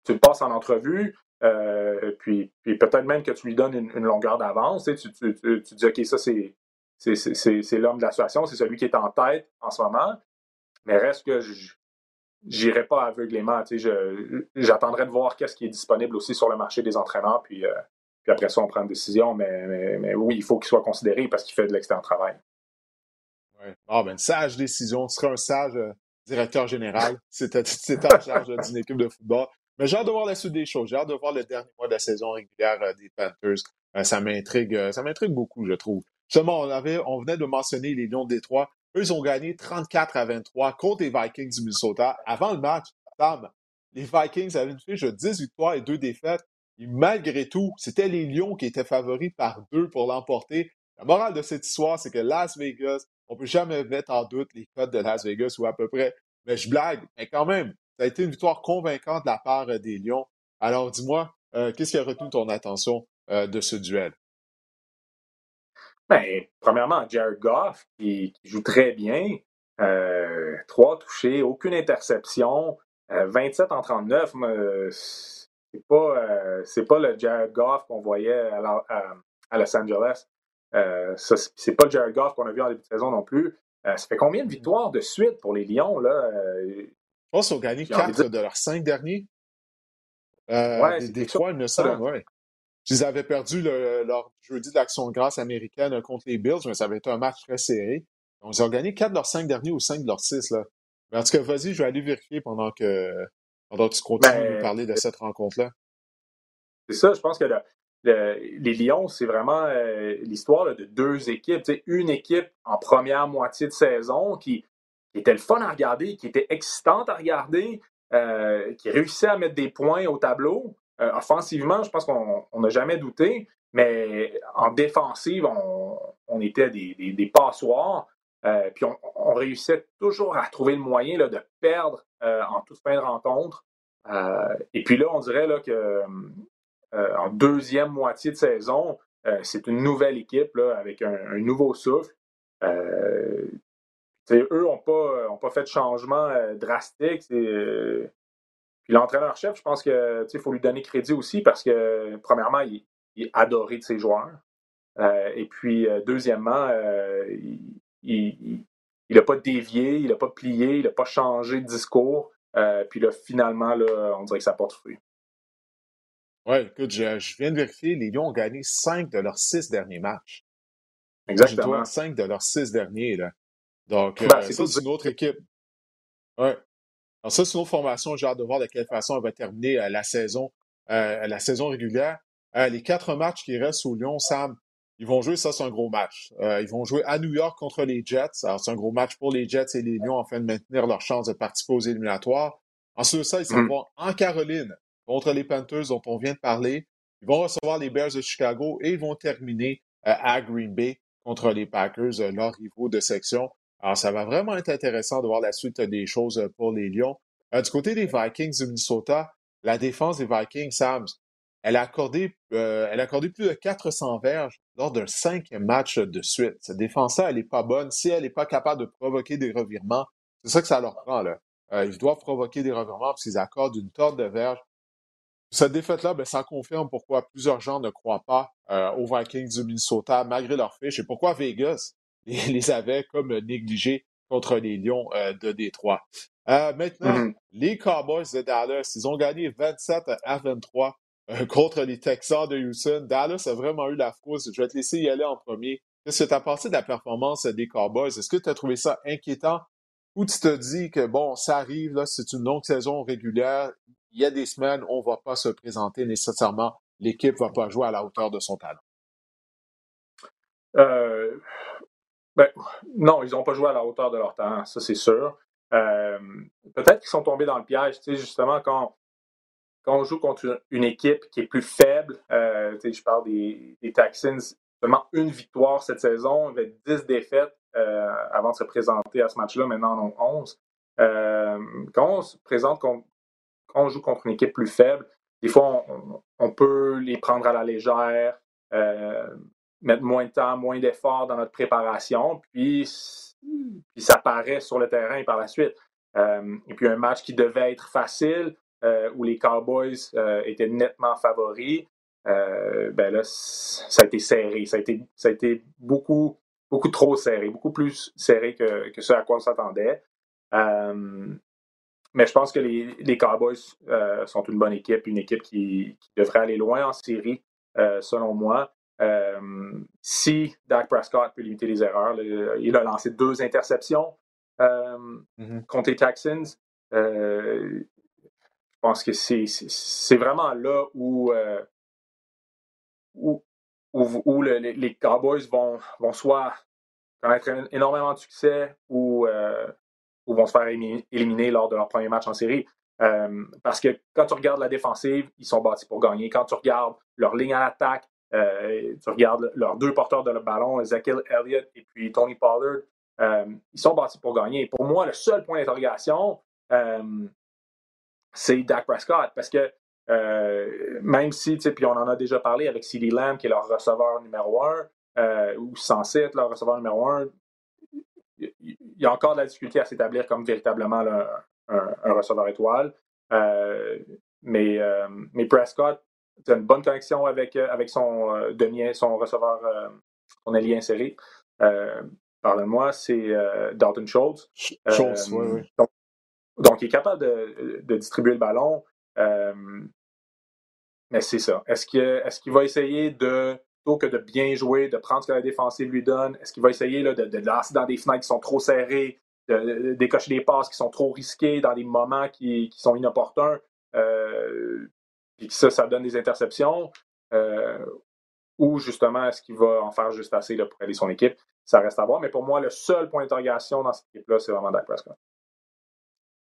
[SPEAKER 2] tu le passes en entrevue, euh, puis, puis peut-être même que tu lui donnes une, longueur d'avance. Tu, tu, tu, dis, OK, ça, c'est c'est l'homme de la situation, c'est celui qui est en tête en ce moment. Mais reste que je n'irai pas aveuglément. J'attendrai de voir qu'est-ce qui est disponible aussi sur le marché des entraîneurs, puis, euh, puis après ça, on prend une décision. Mais, oui, il faut qu'il soit considéré parce qu'il fait de l'externe travail.
[SPEAKER 1] Ouais. Ah, ben, une sage décision. Tu seras un sage euh, directeur général. C'est en charge d'une équipe de football. Mais j'ai hâte de voir la suite des choses. J'ai hâte de voir le dernier mois de la saison régulière euh, des Panthers. ça m'intrigue, ça m'intrigue beaucoup, je trouve. Justement, on, venait de mentionner les Lions de Détroit. Eux, ont gagné 34 à 23 contre les Vikings du Minnesota. Avant le match, les Vikings avaient une fiche de 10 victoires et 2 défaites. Et malgré tout, c'était les Lions qui étaient favoris par deux pour l'emporter. La morale de cette histoire, c'est que Las Vegas, on peut jamais mettre en doute les codes de Las Vegas ou à peu près. Mais je blague, mais quand même, ça a été une victoire convaincante de la part des Lions. Alors dis-moi, euh, qu'est-ce qui a retenu ton attention euh, de ce duel?
[SPEAKER 2] Ben, premièrement, Jared Goff, qui, joue très bien. Euh, trois touchés, aucune interception. 27 euh, en 39, c'est pas, euh, pas le Jared Goff qu'on voyait à, Los Angeles. c'est pas le Jared Goff qu'on a vu en début de saison non plus. ça fait combien de victoires de suite pour les Lions? Là?
[SPEAKER 1] Je pense qu'ils ont gagné 4 de leurs 5 derniers. ouais, des, des trois, il me semble, ouais. Ils avaient perdu le, leur jeudi de l'Action de grâce américaine contre les Bills, mais ça avait été un match très serré. Donc, ils ont gagné 4 de leurs 5 derniers ou 5 de leurs 6. Là. Mais en tout cas, vas-y, je vais aller vérifier pendant que, pendant que tu continues de nous ben, parler de cette rencontre-là.
[SPEAKER 2] C'est ça, je pense que les Lions, c'est vraiment euh, l'histoire de deux équipes. une équipe en première moitié de saison qui, était le fun à regarder, qui était excitante à regarder, euh, qui réussissait à mettre des points au tableau. Euh, offensivement, je pense qu'on n'a jamais douté, mais en défensive, on, était des, passoires. Euh, puis on, réussissait toujours à trouver le moyen de perdre euh, en toute fin de rencontre. et puis là, on dirait là, que en deuxième moitié de saison, c'est une nouvelle équipe avec un, nouveau souffle. eux n'ont pas, ont pas fait de changement drastique. Puis l'entraîneur-chef, je pense qu'il faut lui donner crédit aussi parce que, premièrement, il, est adoré de ses joueurs. Euh, et puis, euh, deuxièmement, euh, il n'a pas dévié, il n'a pas plié, il n'a pas changé de discours. puis là, finalement, là, on dirait que ça porte fruit.
[SPEAKER 1] Oui, écoute, je, viens de vérifier, les Lions ont gagné cinq de leurs six derniers matchs.
[SPEAKER 2] Exactement.
[SPEAKER 1] Cinq de leurs six derniers. Là. Donc, ben, c'est une autre équipe. Ouais. Alors ça, c'est une autre formation. J'ai hâte de voir de quelle façon elle va terminer euh, la saison, euh, la saison régulière. Euh, les quatre matchs qui restent au Lyon, Sam, ils vont jouer, ça c'est un gros match. Euh, ils vont jouer à New York contre les Jets. Alors c'est un gros match pour les Jets et les Lions afin de maintenir leur chance de participer aux éliminatoires. Ensuite de ça, ils s'en mm. vont en Caroline contre les Panthers dont on vient de parler. Ils vont recevoir les Bears de Chicago et ils vont terminer à Green Bay contre les Packers, leurs rivaux de section. Alors, ça va vraiment être intéressant de voir la suite des choses pour les Lions. du côté des Vikings du Minnesota, la défense des Vikings, Sams, elle a accordé, euh, plus de 400 verges lors d'un cinquième match de suite. Cette défense-là, elle n'est pas bonne. Si elle n'est pas capable de provoquer des revirements, c'est ça que ça leur prend. Là. Euh, ils doivent provoquer des revirements parce qu'ils accordent une tonne de verges. Cette défaite-là, ben, ça confirme pourquoi plusieurs gens ne croient pas euh, aux Vikings du Minnesota malgré leur fiche et pourquoi Vegas les, avait comme négligés contre les Lions de Détroit. maintenant, mm-hmm. les Cowboys de Dallas, ils ont gagné 27 à 23 euh, contre les Texans de Houston. Dallas a vraiment eu la frousse. Je vais te laisser y aller en premier. Qu'est-ce que tu as pensé de la performance des Cowboys? Est-ce que tu as trouvé ça inquiétant ou tu te dis que, bon, ça arrive, là, c'est une longue saison régulière. Il y a des semaines, on ne va pas se présenter nécessairement. L'équipe ne va pas jouer à la hauteur de son talent?
[SPEAKER 2] Euh, ben, non, ils n'ont pas joué à la hauteur de leur talent, ça c'est sûr. Euh, peut-être qu'ils sont tombés dans le piège, tu sais, justement, quand quand on joue contre une équipe qui est plus faible, euh, je parle des, des, Texans, seulement une victoire cette saison, avait 10 défaites euh, avant de se présenter à ce match-là, maintenant on en 11. Euh, quand on se présente, quand, on joue contre une équipe plus faible, des fois on, peut les prendre à la légère, mettre moins de temps, moins d'efforts dans notre préparation, puis, puis ça paraît sur le terrain par la suite. et puis un match qui devait être facile, euh, où les Cowboys euh, étaient nettement favoris, euh, ben là, ça a été serré. Ça a été, ça a été beaucoup, beaucoup trop serré, beaucoup plus serré que, que ce à quoi on s'attendait. mais je pense que les, les Cowboys sont une bonne équipe, une équipe qui, devrait aller loin en série, selon moi. Si Dak Prescott peut limiter les erreurs, il a lancé deux interceptions mm-hmm. contre les Texans. Je pense que c'est vraiment là où, euh, où, où, les Cowboys vont, vont soit connaître énormément de succès ou, euh, ou vont se faire éliminer, lors de leur premier match en série. Euh, parce que quand tu regardes la défensive, ils sont bâtis pour gagner. Quand tu regardes leur ligne à l'attaque, tu regardes leurs deux porteurs de le ballon, Ezekiel Elliott et puis Tony Pollard, ils sont bâtis pour gagner. Pour moi, le seul point d'interrogation, c'est Dak Prescott. Parce que euh, même si, puis on en a déjà parlé avec CeeDee Lamb, qui est leur receveur numéro un, euh, ou censé être leur receveur numéro un, il y a encore de la difficulté à s'établir comme véritablement un, receveur étoile. Euh, mais, mais Prescott, a une bonne connexion avec, avec son demi, son receveur, son allié inséré. Parle-moi, c'est Dalton Schultz.
[SPEAKER 1] Schultz, oui, oui.
[SPEAKER 2] Donc, il est capable de, distribuer le ballon. Euh, mais c'est ça. Est-ce qu'il est va essayer de, plutôt que de bien jouer, de prendre ce que la défensive lui donne, est-ce qu'il va essayer de, de, lancer dans des fenêtres qui sont trop serrées, de, décocher des passes qui sont trop risquées dans des moments qui, sont inopportuns, euh, puis que ça, ça donne des interceptions, euh, ou justement, est-ce qu'il va en faire juste assez là, pour aider son équipe? Ça reste à voir. Mais pour moi, le seul point d'interrogation dans cette équipe-là, c'est vraiment Dak Prescott.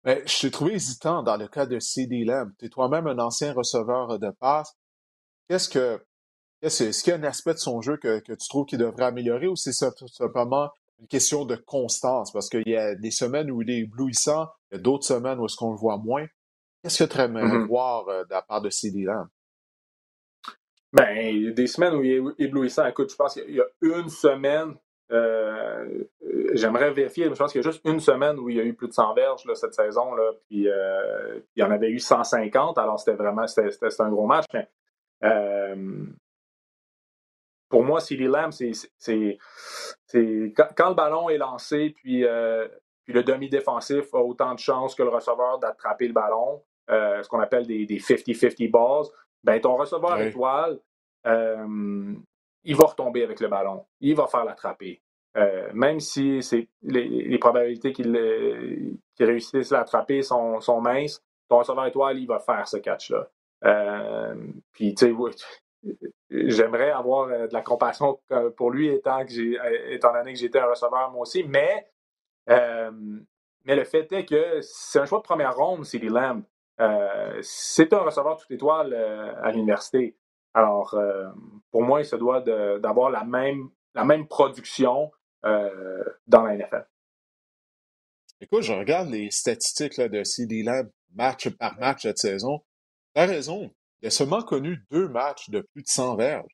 [SPEAKER 1] Mais je t'ai trouvé hésitant dans le cas de CD Lamb. Tu es toi-même un ancien receveur de passe. Qu'est-ce que. Est-ce qu'il y a un aspect de son jeu que, tu trouves qu'il devrait améliorer ou c'est simplement une question de constance? Parce qu'il y a des semaines où il est éblouissant, il y a d'autres semaines où est-ce qu'on le voit moins. Qu'est-ce que tu aimerais mm-hmm. voir euh, de la part de CD Lamb?
[SPEAKER 2] Ben, il y a des semaines où il est éblouissant. Écoute, je pense qu'il y a une semaine euh, j'aimerais vérifier, mais je pense qu'il y a juste une semaine où il y a eu plus de 100 verges cette saison, là, puis euh, il y en avait eu 150, alors c'était vraiment c'était, un gros match. Euh, pour moi, CD Lamb, c'est, quand, le ballon est lancé, puis, puis le demi-défensif a autant de chances que le receveur d'attraper le ballon, ce qu'on appelle des, 50-50 balls, ben ton receveur étoile, il va retomber avec le ballon. Il va faire l'attraper. Euh, même si les, probabilités qu'il réussisse à l'attraper sont, minces, ton receveur étoile, il va faire ce catch-là. Euh, puis, tu sais, j'aimerais avoir de la compassion pour lui étant, que étant donné que j'étais un receveur moi aussi, mais, mais le fait est que c'est un choix de première ronde, CD Lamb. C'est un receveur toute étoile à l'université. Alors, pour moi, il se doit d'avoir la même, la même production dans la NFL.
[SPEAKER 1] Écoute, je regarde les statistiques là, de CD Lamb match par match cette saison. T'as raison. Il a seulement connu deux matchs de plus de 100 verges.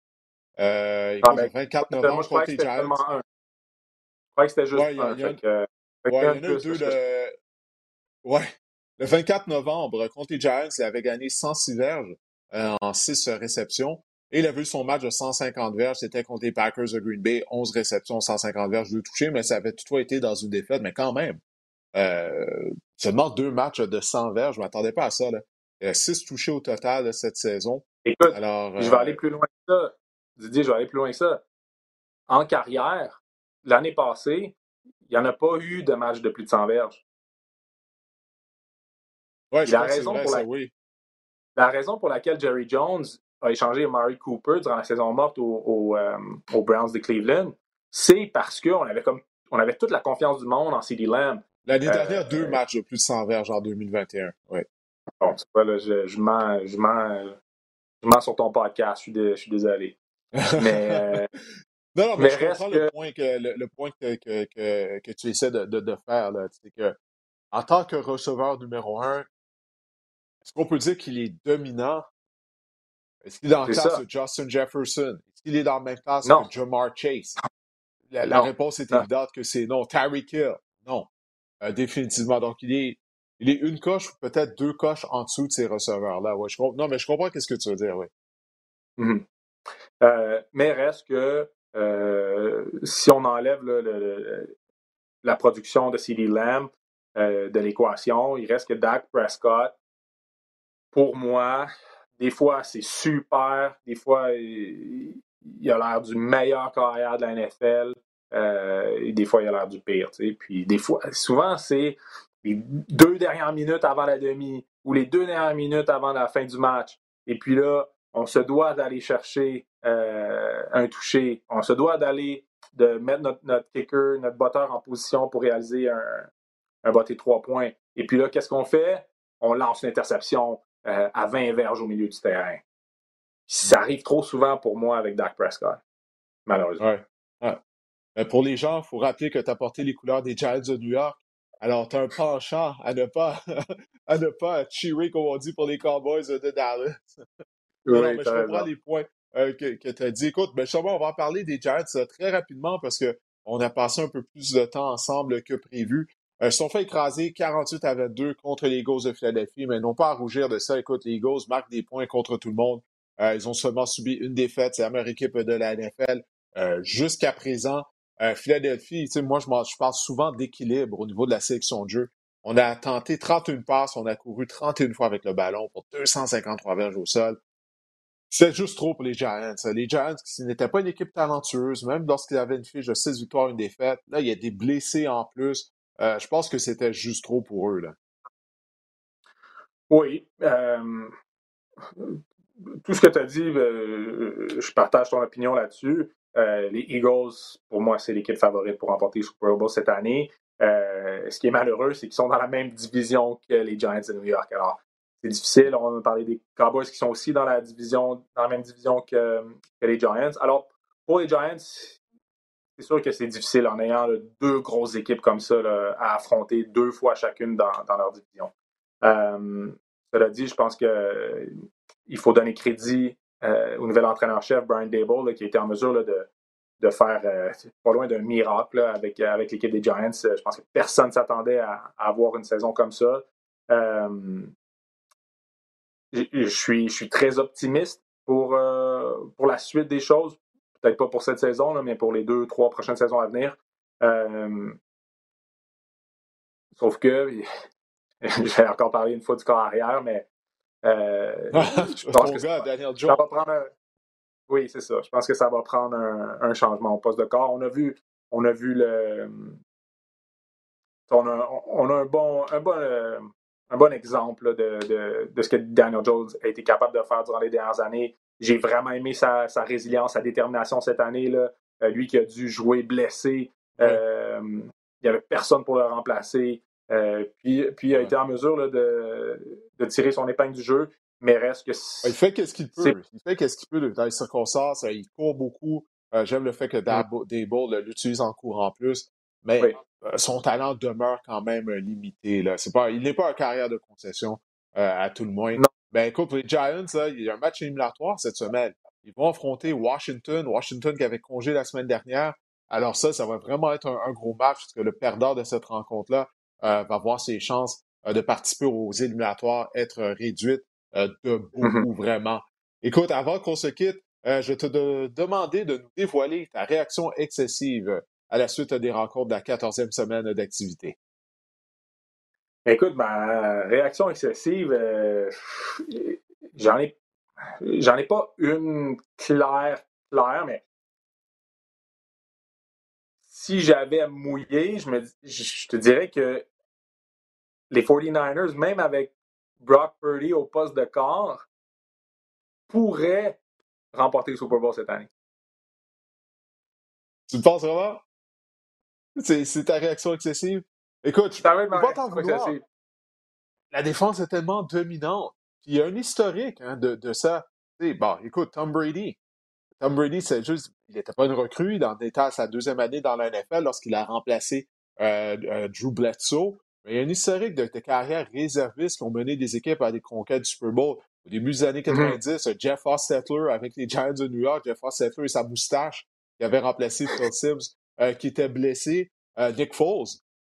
[SPEAKER 1] Euh, il ah, ben, le 24 novembre contre les Giants. Je
[SPEAKER 2] crois que c'était juste ouais, un. Il y,
[SPEAKER 1] en a deux. Le... Ouais. Le 24 novembre, contre les Giants, il avait gagné 106 verges euh, en 6 réceptions. Et il a vu son match de 150 verges. C'était contre les Packers de Green Bay. 11 réceptions, 150 verges, de toucher, mais ça avait toutefois été dans une défaite. Mais quand même, euh, seulement deux matchs de 100 verges, je ne m'attendais pas à ça. Là. Il y a six touchés au total cette saison.
[SPEAKER 2] Écoute, Alors, je vais aller euh, plus loin que ça. Didier, je vais aller plus loin que ça. En carrière, l'année passée, il n'y en a pas eu de match de plus de 100 verges.
[SPEAKER 1] Ouais, je la, raison pour la... oui.
[SPEAKER 2] la raison pour laquelle Jerry Jones a échangé Murray Cooper durant la saison morte aux euh, Browns de Cleveland, c'est parce qu'on avait comme on avait toute la confiance du monde en CD Lamb.
[SPEAKER 1] L'année euh, dernière, deux matchs de plus de 100 verges en 2021. Oui.
[SPEAKER 2] Bon, c'est pas là, je, je, mens, je, mens, je mens sur ton podcast, je suis, je suis désolé. Mais, euh,
[SPEAKER 1] non, non, mais, je comprends le point, que, le, point que, que, que, tu essaies de, de, de faire. C'est que, en tant que receveur numéro un, est-ce qu'on peut dire qu'il est dominant? Est-ce qu'il est dans la classe de Justin Jefferson? Est-ce qu'il est dans la même classe que Jamar Chase? La, réponse est évidente que c'est non. Tyreek Hill, non. Euh, définitivement. Donc, il est, il est une coche ou peut-être deux coches en dessous de ces receveurs-là. Ouais, je non, mais je comprends ce que tu veux dire, oui.
[SPEAKER 2] Mmh euh, mais reste que euh, si on enlève la production de CD Lamb de l'équation, il reste que Dak Prescott, pour moi, des fois c'est super, des fois il, a l'air du meilleur carrière de la NFL. Euh, et des fois, il a l'air du pire. Puis des fois, souvent, c'est les deux dernières minutes avant la demi ou les deux dernières minutes avant la fin du match. Et puis là, on se doit d'aller chercher euh, un toucher. On se doit d'aller de mettre notre, kicker, notre botteur en position pour réaliser un, un botté trois points. Et puis là, qu'est-ce qu'on fait? On lance une interception euh, à 20 verges au milieu du terrain. Ça arrive trop souvent pour moi avec Dak Prescott, malheureusement.
[SPEAKER 1] Ouais. Pour les gens, il faut rappeler que tu as porté les couleurs des Giants de New York. Alors, tu as un penchant à ne pas à ne pas cheerer, comme on dit, pour les Cowboys de Dallas. mais je comprends les points euh, que, que tu as dit. Écoute, ben, justement, on va en parler des Giants euh, très rapidement parce qu'on a passé un peu plus de temps ensemble que prévu. Ils sont fait écraser 48 à 22 contre les Eagles de Philadelphie, mais non pas à rougir de ça. Écoute, les Eagles marquent des points contre tout le monde. ils ont seulement subi une défaite. C'est la meilleure équipe de la NFL jusqu'à présent. Euh, Philadelphie, moi, je, je parle souvent d'équilibre au niveau de la sélection de jeu. On a tenté 31 passes, on a couru 31 fois avec le ballon pour 253 verges au sol. C'est juste trop pour les Giants. Les Giants, qui n'étaient pas une équipe talentueuse, même lorsqu'ils avaient une fiche de 6 victoires, une défaite, là, il y a des blessés en plus. Euh, je pense que c'était juste trop pour eux. Là.
[SPEAKER 2] Oui. Euh, tout ce que tu as dit, je partage ton opinion là-dessus. Euh, les Eagles, pour moi, c'est l'équipe favorite pour remporter le Super Bowl cette année. Euh, ce qui est malheureux, c'est qu'ils sont dans la même division que les Giants de New York. Alors, c'est difficile. On va parler des Cowboys qui sont aussi dans la division, dans la même division que, les Giants. Alors, pour les Giants, c'est sûr que c'est difficile en ayant deux grosses équipes comme ça à affronter deux fois chacune dans, leur division. Euh, cela dit, je pense qu'il faut donner crédit euh, au nouvel entraîneur-chef, Brian Dable, qui a été en mesure de, de, faire euh, pas loin d'un miracle avec, euh, avec l'équipe des Giants. Je pense que personne ne s'attendait à, avoir une saison comme ça. je, suis, je suis très optimiste pour, pour la suite des choses. Peut-être pas pour cette saison, mais pour les deux, trois prochaines saisons à venir. sauf que, j'ai encore parlé une fois du corps arrière, mais euh, je pense que ça, va prendre Oui, c'est ça. Je pense que ça va prendre un, changement au poste de corps. On a vu, on a vu le. On a, on a un bon, un bon, un bon exemple de, de, de, ce que Daniel Jones a été capable de faire durant les dernières années. J'ai vraiment aimé sa, résilience, sa détermination cette année. Là. lui qui a dû jouer blessé. il n'y avait personne pour le remplacer. puis, puis il a été en mesure de, de, tirer son épingle du jeu, mais reste que.
[SPEAKER 1] Il fait qu'est-ce qu'il peut. Il fait qu'est-ce qu'il peut dans les circonstances. Il court beaucoup. J'aime le fait que Dable l'utilise en courant plus. Mais euh, son talent demeure quand même euh, limité. Là. pas, il n'est pas un carrière de concession euh, à tout le moins. Ben écoute, les Giants, il y a un match éliminatoire cette semaine. Ils vont affronter Washington. Washington qui avait congé la semaine dernière. Alors ça, ça va vraiment être un, gros match parce que le perdant de cette rencontre-là va voir ses chances de participer aux éliminatoires être réduites de mm-hmm. beaucoup, vraiment. Écoute, avant qu'on se quitte, je vais te demander de nous dévoiler ta réaction excessive à la suite des rencontres de la 14e semaine d'activité?
[SPEAKER 2] Écoute, ma réaction excessive, euh, j'en ai ai pas une claire, claire, mais si j'avais à mouiller, je, me, je te dirais que les 49ers, même avec Brock Purdy au poste de corps, pourraient remporter le Super Bowl cette année.
[SPEAKER 1] Tu penses vraiment? C'est ta réaction excessive? Écoute, je peux pas t'en vouloir. La défense est tellement dominante. il y a un historique hein, de, de, ça. bon, écoute, Tom Brady. Tom Brady, c'est juste, il n'était pas une recrue. Il était à sa deuxième année dans la NFL lorsqu'il a remplacé euh, euh, Drew Bledsoe. Mais il y a un historique de, carrières réservistes qui ont mené des équipes à des conquêtes du Super Bowl. Au début des années 90, mm-hmm. Jeff Hostetler avec les Giants de New York, Jeff Hostetler et sa moustache, qui avait remplacé Phil Sims euh, qui était blessé, euh, Nick Foles,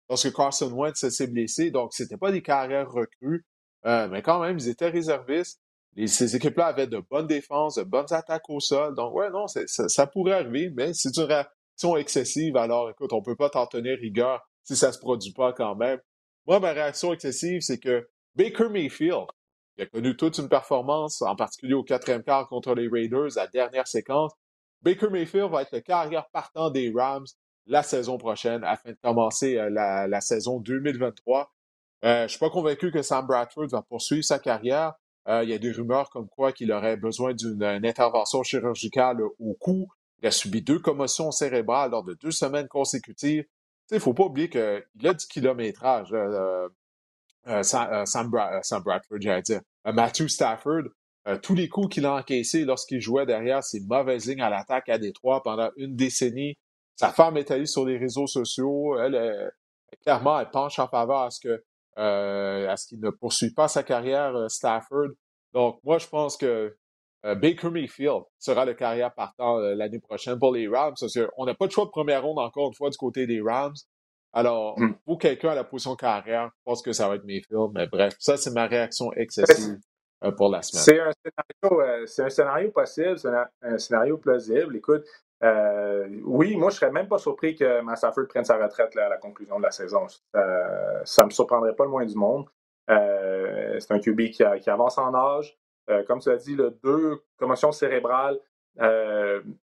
[SPEAKER 1] lorsque Carson Wentz s'est blessé. Donc, c'était pas des carrières recrues, euh, mais quand même, ils étaient réservistes. ces équipes-là avaient de bonnes défenses, de bonnes attaques au sol. Donc, ouais, non, ça, pourrait arriver, mais c'est une réaction excessive. Alors, écoute, on peut pas t'en tenir rigueur si ça se produit pas quand même. Moi, ma réaction excessive, c'est que Baker Mayfield, qui a connu toute une performance, en particulier au quatrième quart contre les Raiders, la dernière séquence, Baker Mayfield va être le carrière partant des Rams la saison prochaine afin de commencer euh, la, saison 2023. Euh, je suis pas convaincu que Sam Bradford va poursuivre sa carrière. Euh, il y a des rumeurs comme quoi qu'il aurait besoin d'une intervention chirurgicale au cou. Il a subi deux commotions cérébrales lors de deux semaines consécutives. Il ne faut pas oublier qu'il a du kilométrage. Sam, Bradford, j'allais dire. Matthew Stafford, euh, tous les coups qu'il a encaissés lorsqu'il jouait derrière ses mauvaises lignes à l'attaque à Détroit pendant une décennie. Sa femme est allée sur les réseaux sociaux. Elle, clairement, elle penche en faveur à ce que euh, à ce qu'il ne poursuive pas sa carrière euh, Stafford. Donc, moi, je pense que Baker Mayfield sera le carrière partant l'année prochaine pour les Rams. Parce qu'on n'a pas de choix de première ronde encore une fois du côté des Rams. Alors, hmm. pour quelqu'un à la position carrière, je pense que ça va être Mayfield. Mais bref, ça, c'est ma réaction excessive. Euh, pour la semaine.
[SPEAKER 2] C'est un scénario, euh, c'est un scénario possible, c'est un, scénario plausible. Écoute, euh, oui, moi, je serais même pas surpris que Massaford prenne sa retraite à la conclusion de la saison. Ça ne me surprendrait pas le moins du monde. c'est un QB qui, avance en âge. comme tu as dit, deux commotions cérébrales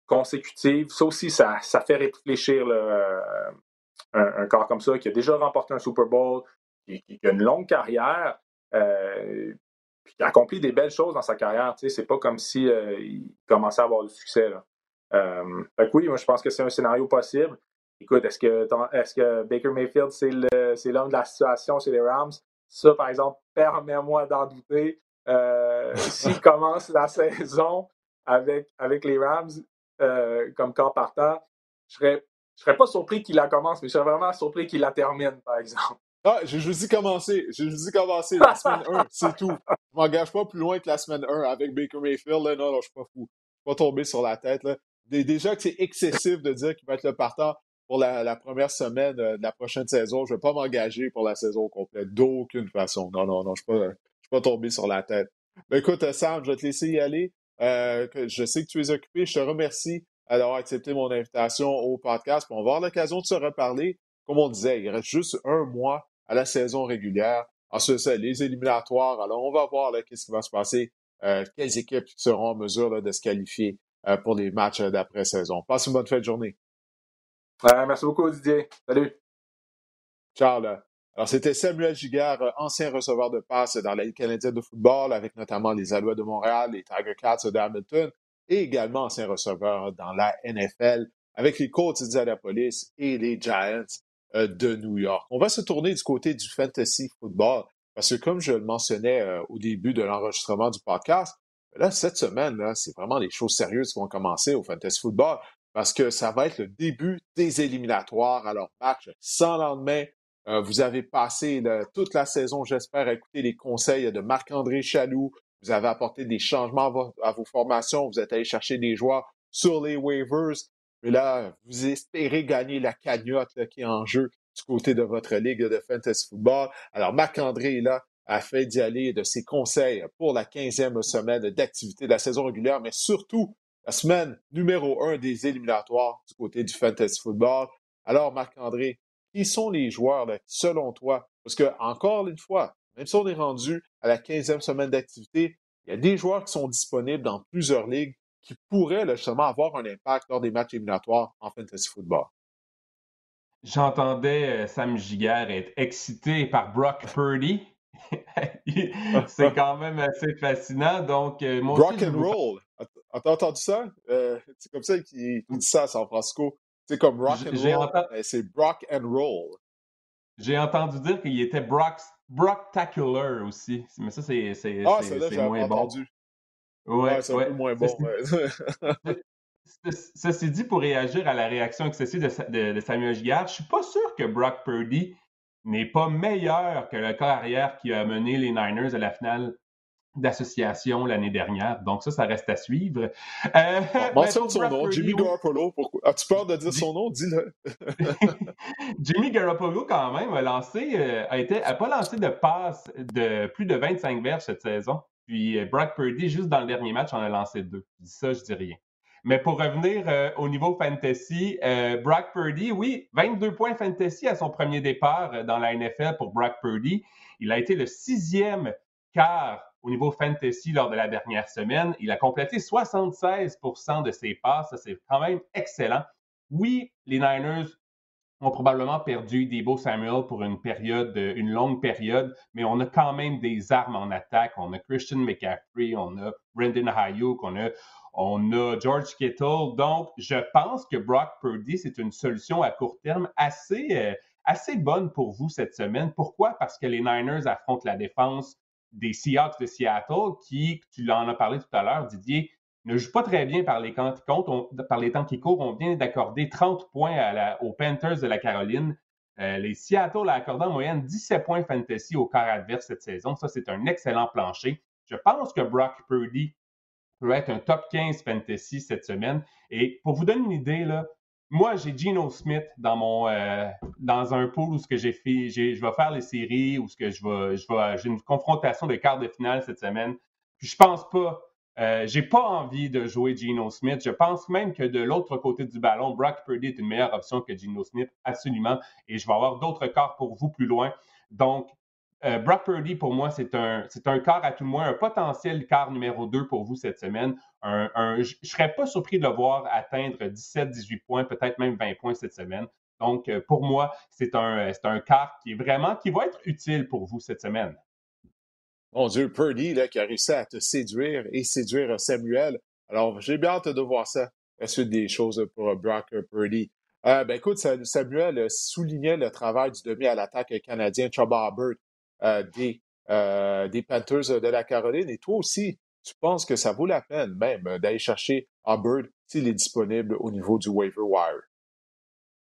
[SPEAKER 2] consécutives, ça aussi, ça, fait réfléchir un, corps comme ça qui a déjà remporté un Super Bowl, qui, qui a une longue carrière. Euh, puis il a accompli des belles choses dans sa carrière. Tu sais, c'est pas comme si euh, il commençait à avoir du succès. Là. Euh, fait que oui, moi je pense que c'est un scénario possible. Écoute, est-ce que, est que Baker Mayfield, c'est l'homme de la situation chez les Rams? Ça, par exemple, permets-moi d'en douter. Euh, s'il commence la saison avec, avec les Rams comme corps partant, je serais, je serais pas surpris qu'il la commence, mais je serais vraiment surpris qu'il la termine, par exemple.
[SPEAKER 1] Ah, j'ai juste dit commencer. J'ai juste dit commencer la semaine 1, c'est tout. Je m'engage pas plus loin que la semaine 1 avec Baker Mayfield. Là. Non, non, je suis pas fou. Je suis pas tombé sur la tête. Là. Déjà que c'est excessif de dire qu'il va être le partant pour la, première semaine euh, de la prochaine saison. Je vais pas m'engager pour la saison complète. D'aucune façon. Non, non, non, je pas, suis pas tombé sur la tête. Mais écoute, euh, Sam, je vais te laisser y aller. Euh, je sais que tu es occupé. Je te remercie d'avoir accepté mon invitation au podcast. on va avoir l'occasion de se reparler. Comme on disait, il reste juste un mois à la saison régulière. Ensuite, ça, les éliminatoires. Alors, on va voir qu'est-ce qui va se passer, euh, quelles équipes seront en mesure de se qualifier pour les matchs d'après-saison. Passe une bonne fin de journée.
[SPEAKER 2] merci beaucoup, Didier. Salut.
[SPEAKER 1] Ciao. Là. Alors, c'était Samuel Giguère, ancien receveur de passe dans la Ligue canadienne de football, avec notamment les Alouettes de Montréal, les Tiger Cats de Hamilton, et également ancien receveur dans la NFL avec les Colts d'Indianapolis et les Giants euh, de New York. On va se tourner du côté du fantasy football parce que comme je le mentionnais euh, au début de l'enregistrement du podcast, là, cette semaine, c'est vraiment les choses sérieuses qui vont commencer au fantasy football parce que ça va être le début des éliminatoires. Alors, match sans lendemain, euh, vous avez passé toute la saison, j'espère, à écouter les conseils de Marc-André Chaloux. Vous avez apporté des changements à, vos formations. Vous êtes allé chercher des joueurs sur les waivers. Mais là, vous espérez gagner la cagnotte qui est en jeu du côté de votre ligue de fantasy football. Alors, Marc-André est là, a fait d'y aller de ses conseils pour la 15e semaine d'activité de la saison régulière, mais surtout la semaine numéro un des éliminatoires du côté du fantasy football. Alors, Marc-André, qui sont les joueurs, selon toi? Parce que, encore une fois, même si on est rendu à la 15e semaine d'activité, il y a des joueurs qui sont disponibles dans plusieurs ligues qui pourraient justement avoir un impact lors des matchs éliminatoires en fantasy football.
[SPEAKER 3] J'entendais euh, Sam Giguère être excité par Brock Purdy. C'est quand même assez fascinant. Donc,
[SPEAKER 1] euh, Brock and roll. As-tu entendu ça? Euh, c'est comme ça qu'il dit ça à San Francisco. C'est comme rock and roll, c'est Brock and roll.
[SPEAKER 3] J'ai entendu dire qu'il était Brock, Brocktacular aussi. Mais ça, c'est
[SPEAKER 1] ah, moins bon. Ouais, c'est moins bon.
[SPEAKER 3] Ceci dit, pour réagir à la réaction excessive de, Samuel Giguère, je suis pas sûr que Brock Purdy n'est pas meilleur que le corps arrière qui a mené les Niners à la finale d'association l'année dernière. Donc ça, ça reste à suivre.
[SPEAKER 1] Euh, mentionne son nom, Jimmy Garoppolo. As-tu peur de dire son nom? Dis-le.
[SPEAKER 3] Jimmy Garoppolo, quand même, a lancé, euh, a été, a pas lancé de passe de plus de 25 verges cette saison. Puis euh, Brock Purdy, juste dans le dernier match, en a lancé deux. Je dis ça, je dis rien. Mais pour revenir euh, au niveau fantasy, Brock Purdy, oui, 22 points fantasy à son premier départ dans la NFL pour Brock Purdy. Il a été le sixième quart au niveau fantasy lors de la dernière semaine. Il a complété 76% de ses passes. Ça, c'est quand même excellent. Oui, les Niners ont probablement perdu Debo Samuel pour une période, une longue période, mais on a quand même des armes en attaque. On a Christian McCaffrey, on a Brendan Hayuk, on a, on a George Kittle. Donc, je pense que Brock Purdy, c'est une solution à court terme assez, euh, assez bonne pour vous cette semaine. Pourquoi? Parce que les Niners affrontent la défense des Seahawks de Seattle qui, tu en as parlé tout à l'heure, Didier, ne joue pas très bien par les temps qui par les temps courent, on vient d'accorder 30 points aux Panthers de la Caroline. Euh, les Seattle a accordé en moyenne 17 points fantasy au quart adverse cette saison. Ça, c'est un excellent plancher. Je pense que Brock Purdy peut être un top 15 fantasy cette semaine. Et pour vous donner une idée, là, moi, j'ai Geno Smith dans mon euh, dans un pool où ce que j'ai fait, je vais faire les séries, où ce que je vais, je j'ai une confrontation de quart de finale cette semaine. Puis je pense pas, euh, j'ai pas envie de jouer Geno Smith. Je pense même que de l'autre côté du ballon, Brock Purdy est une meilleure option que Geno Smith, absolument. Et je vais avoir d'autres quarts pour vous plus loin. Donc, euh, Brock Purdy, pour moi, c'est un, c'est un quart à tout le moins, un potentiel quart numéro 2 pour vous cette semaine. je ne serais pas surpris de le voir atteindre 17-18 points, peut-être même 20 points cette semaine. Donc, euh, pour moi, c'est un, c'est un quart qui est vraiment, qui va être utile pour vous cette semaine.
[SPEAKER 1] Mon Dieu, Purdy, là, qui a réussi à te séduire et séduire Samuel. Alors, j'ai bien hâte de voir ça, la suite des choses pour Brock Purdy. Euh, ben écoute, Samuel soulignait le travail du demi à l'attaque canadien, Chuba Hubbard. Euh, des, euh, des Panthers de la Caroline. Et toi aussi, tu penses que ça vaut la peine même d'aller chercher Hubbard s'il est disponible au niveau du waiver wire?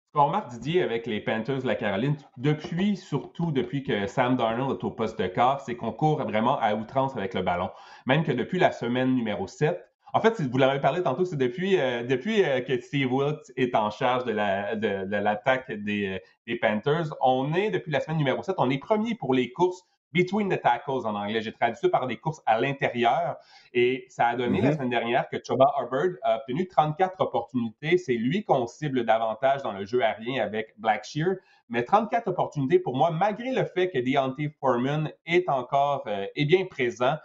[SPEAKER 3] Ce qu'on remarque, Didier, avec les Panthers de la Caroline, depuis, surtout depuis que Sam Darnold est au poste de quart, c'est qu'on court vraiment à outrance avec le ballon. Même que depuis la semaine numéro 7, en fait, vous l'avez parlé tantôt, c'est depuis, euh, depuis que Steve Wilkes est en charge de l'attaque la, de, des, euh, des, Panthers. On est, depuis la semaine numéro 7, on est premier pour les courses between the tackles en anglais. J'ai traduit ça par des courses à l'intérieur. Et ça a donné la mm-hmm. semaine dernière que Chuba Hubbard a obtenu 34 opportunités. C'est lui qu'on cible davantage dans le jeu aérien avec Blackshear. Mais 34 opportunités pour moi, malgré le fait que Deontay Foreman est encore, euh, est bien présent.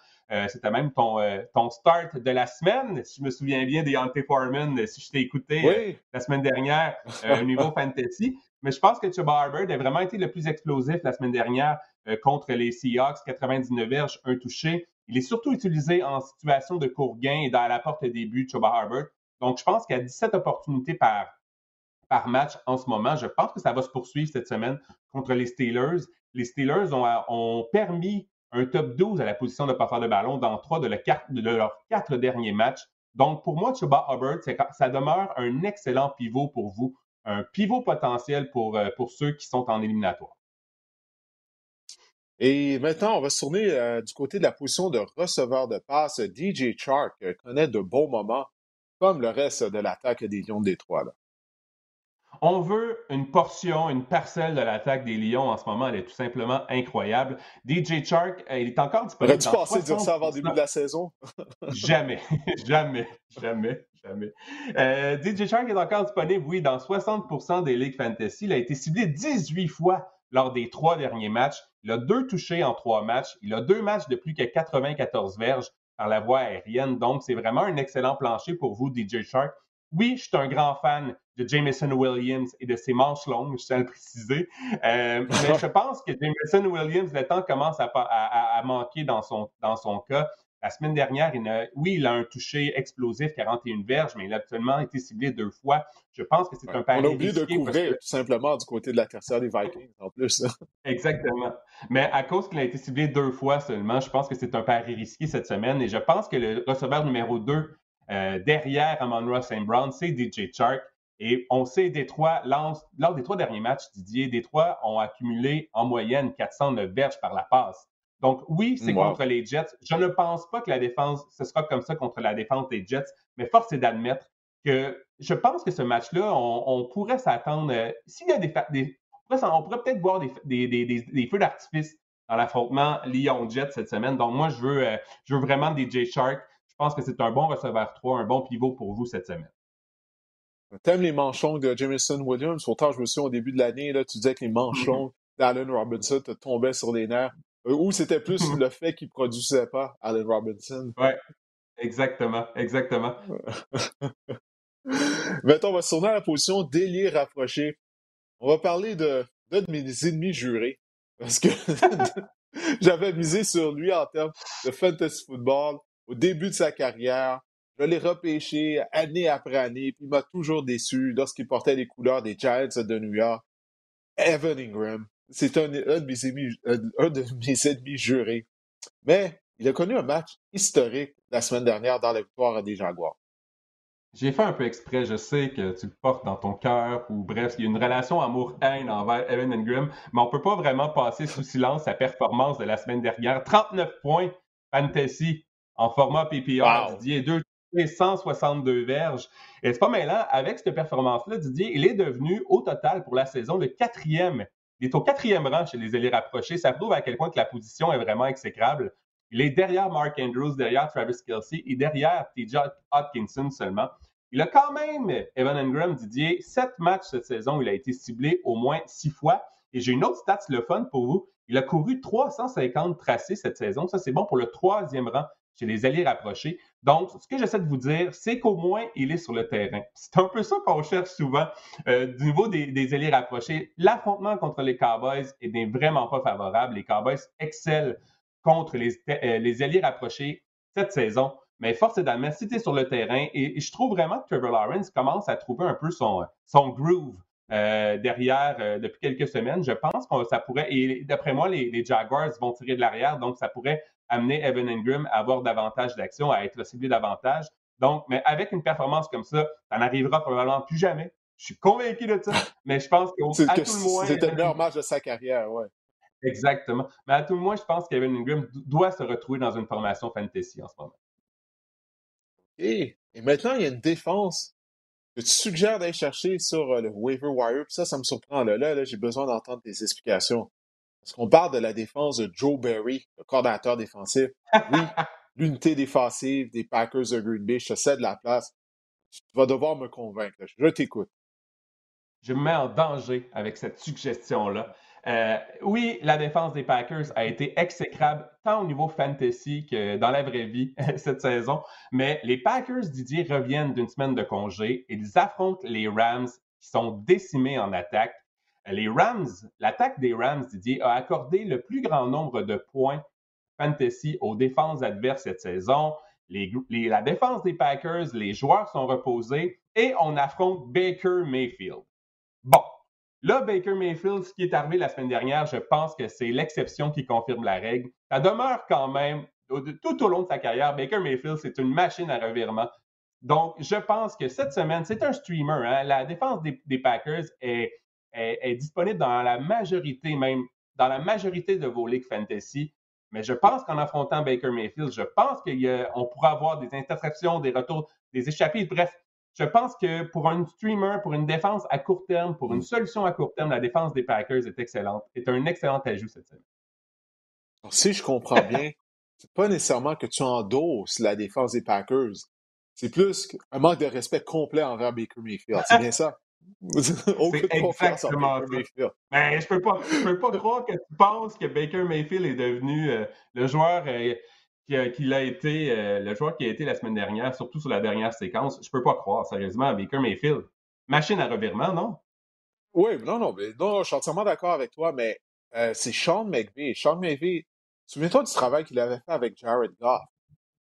[SPEAKER 3] C'était même ton, ton start de la semaine, si je me souviens bien, des Ante Foreman, si je t'ai écouté la semaine dernière au niveau fantasy. Mais je pense que Chuba Hubbard a vraiment été le plus explosif la semaine dernière contre les Seahawks, 99 verges, un touché. Il est surtout utilisé en situation de court gain et dans la porte début, Chuba Hubbard. Donc, je pense qu'il y a 17 opportunités par, par match en ce moment. Je pense que ça va se poursuivre cette semaine contre les Steelers. Les Steelers ont, permis un top 12 à la position de porteur de ballon dans trois de, leurs quatre derniers matchs. Donc, pour moi, Chuba Hubbard, ça demeure un excellent pivot pour vous, un pivot potentiel pour, euh, pour ceux qui sont en éliminatoire.
[SPEAKER 1] Et maintenant, on va se tourner euh, du côté de la position de receveur de passe. DJ Chark euh, connaît de bons moments, comme le reste de l'attaque des Lions de Détroit.
[SPEAKER 3] On veut une portion, une parcelle de l'attaque des Lions en ce moment. Elle est tout simplement incroyable. DJ Chark, euh, il est encore disponible.
[SPEAKER 1] Aurais-tu pensé dire ça avant le début de la saison?
[SPEAKER 3] jamais, jamais, jamais, jamais. DJ Chark est encore disponible, oui, dans 60% des ligues fantasy. Il a été ciblé 18 fois lors des trois derniers matchs. Il a deux touchés en trois matchs. Il a deux matchs de plus que 94 verges par la voie aérienne. Donc, c'est vraiment un excellent plancher pour vous, DJ Shark. Oui, je suis un grand fan de Jameson Williams et de ses manches longues, je tiens à le préciser. Euh, mais je pense que Jameson Williams, le temps commence à, à, à manquer dans son, dans son cas. La semaine dernière, il a, oui, il a un touché explosif, 41 verges, mais il a actuellement été ciblé deux fois. Je pense que c'est un pari.
[SPEAKER 1] On a oublié de couvrir tout simplement du côté de la tertiaire des Vikings en plus.
[SPEAKER 3] Exactement. Mais à cause qu'il a été ciblé deux fois seulement, je pense que c'est un pari risqué cette semaine. Et je pense que le receveur numéro 2 euh, derrière Amon St. Brown, c'est DJ Chark. Et on sait, Détroit, lors des trois derniers matchs, Didier, Détroit ont accumulé en moyenne 409 verges par la passe. Donc, oui, c'est contre les Jets. Je ne pense pas que la défense, ce sera comme ça contre la défense des Jets, mais force est d'admettre que je pense que ce match-là, on, pourrait s'attendre. Euh, s'il y a des, on pourrait, peut-être voir des, feux d'artifice dans l'affrontement Lyon-Jets cette semaine. Donc, moi, je veux, euh, je veux vraiment DJ Shark. Je pense que c'est un bon receveur 3, un bon pivot pour vous cette semaine.
[SPEAKER 1] T'aimes les manchons de Jameson Williams? Pourtant, je me souviens au début de l'année, tu disais que les manchons d'Allen Robinson te tombaient sur les nerfs. Euh, ou c'était plus le fait qu'il ne produisait pas Allen Robinson.
[SPEAKER 3] Oui, exactement, exactement.
[SPEAKER 1] Mettons, on va se tourner à la position d'ailier rapproché. On va parler de d'un de mes ennemis jurés. Parce que j'avais misé sur lui en termes de fantasy football au début de sa carrière. Je l'ai repêché année après année, puis il m'a toujours déçu lorsqu'il portait les couleurs des Giants de New York. Evan Ingram c'est un, de mes ennemis, un de mes ennemis jurés. Mais il a connu un match historique la semaine dernière dans la victoire des Jaguars.
[SPEAKER 3] J'ai fait un peu exprès, je sais que tu le portes dans ton cœur, ou bref, il y a une relation amour-haine envers Evan Ingram, mais on ne peut pas vraiment passer sous silence sa performance de la semaine dernière. 39 points fantasy en format PPR, Didier, 2 162 verges. Et c'est pas mêlant, avec cette performance-là, Didier, il est devenu au total pour la saison le quatrième il est au quatrième rang chez les élus rapprochés. Ça prouve à quel point que la position est vraiment exécrable. Il est derrière Mark Andrews, derrière Travis Kelsey et derrière TJ Hopkinson seulement. Il a quand même, Evan Ingram, Didier, sept matchs cette saison. Il a été ciblé au moins six fois. Et j'ai une autre stat, le fun pour vous. Il a couru 350 tracés cette saison. Ça, c'est bon pour le troisième rang chez les alliés rapprochés. Donc, ce que j'essaie de vous dire, c'est qu'au moins, il est sur le terrain. C'est un peu ça qu'on cherche souvent euh, du niveau des, des alliés rapprochés. L'affrontement contre les Cowboys n'est vraiment pas favorable. Les Cowboys excellent contre les, euh, les alliés rapprochés cette saison. Mais force est d'admettre, tu sur le terrain, et, je trouve vraiment que Trevor Lawrence commence à trouver un peu son, groove euh, derrière depuis quelques semaines. Je pense que ça pourrait, et d'après moi, les, Jaguars vont tirer de l'arrière, donc ça pourrait amener Evan Ingram à avoir davantage d'action, à être ciblé davantage. Donc, mais avec une performance comme ça, ça n'arrivera probablement plus jamais. Je suis convaincu de ça, mais je pense qu'à tout le moins.
[SPEAKER 1] C'était le meilleur match de sa carrière, ouais.
[SPEAKER 3] Exactement. Mais à tout le moins, je pense qu'Evan Ingram doit se retrouver dans une formation fantasy en ce moment.
[SPEAKER 1] Et, et maintenant, il y a une défense que tu suggères d'aller chercher sur euh, le waiver wire. ça, ça me surprend. Là, là, là j'ai besoin d'entendre tes explications. Parce qu'on parle de la défense de Joe Barry, le coordinateur défensif. Oui, l'unité défensive des Packers de Green Bay, je te cède la place. Tu vas devoir me convaincre. Je t'écoute.
[SPEAKER 3] Je me mets en danger avec cette suggestion-là. Euh, oui, la défense des Packers a été exécrable tant au niveau fantasy que dans la vraie vie cette saison. Mais les Packers, Didier, reviennent d'une semaine de congé. Ils affrontent les Rams qui sont décimés en attaque. Les Rams, l'attaque des Rams, Didier, a accordé le plus grand nombre de points fantasy aux défenses adverses cette saison. la défense des Packers, les joueurs sont reposés et on affronte Baker Mayfield. Bon, Là, Baker Mayfield, ce qui est arrivé la semaine dernière, je pense que c'est l'exception qui confirme la règle. Ça demeure quand même, tout au long de sa carrière, Baker Mayfield, c'est une machine à revirement. Donc, je pense que cette semaine, c'est un streamer. Hein. La défense des, Packers est, disponible dans la majorité, même dans la majorité de vos ligues fantasy. Mais je pense qu'en affrontant Baker Mayfield, je pense qu'on pourra avoir des interceptions, des retours, des échappées. Bref, je pense que pour un streamer, pour une défense à court terme, pour une solution à court terme, la défense des Packers est excellente, est un excellent ajout cette semaine.
[SPEAKER 1] si je comprends bien, c'est pas nécessairement que tu endosses la défense des Packers. C'est plus un manque de respect complet envers Baker Mayfield. C'est bien ça?
[SPEAKER 3] Aucune Mayfield. Mais ben, je peux pas, peux pas croire que tu penses que Baker Mayfield est devenu euh, le joueur euh, qu'il a été euh, le joueur qui a été la semaine dernière, surtout sur la dernière séquence. Je peux pas croire, sérieusement, Baker Mayfield. Machine à revirement, non?
[SPEAKER 1] Oui, non, non, mais non, je suis entièrement d'accord avec toi, mais c'est Sean McVay. Sean McVay, souviens-toi du travail qu'il avait fait avec Jared Goff.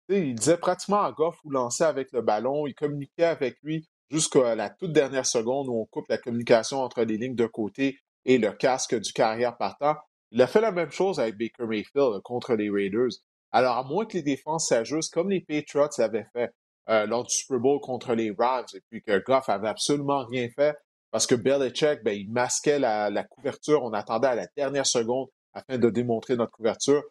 [SPEAKER 1] il disait pratiquement à Goff où lancer avec le ballon, il communiquait avec lui jusqu'à la toute dernière seconde où on coupe la communication entre les lignes de côté et le casque du carrière partant. Il a fait la même chose avec Baker Mayfield contre les Raiders. Alors, à moins que les défenses s'ajustent, comme les Patriots l'avaient fait euh, lors du Super Bowl contre les Rams, et puis que Goff avait absolument rien fait, parce que Belichick, ben, il masquait la, couverture, on attendait à la dernière seconde afin de démontrer notre couverture.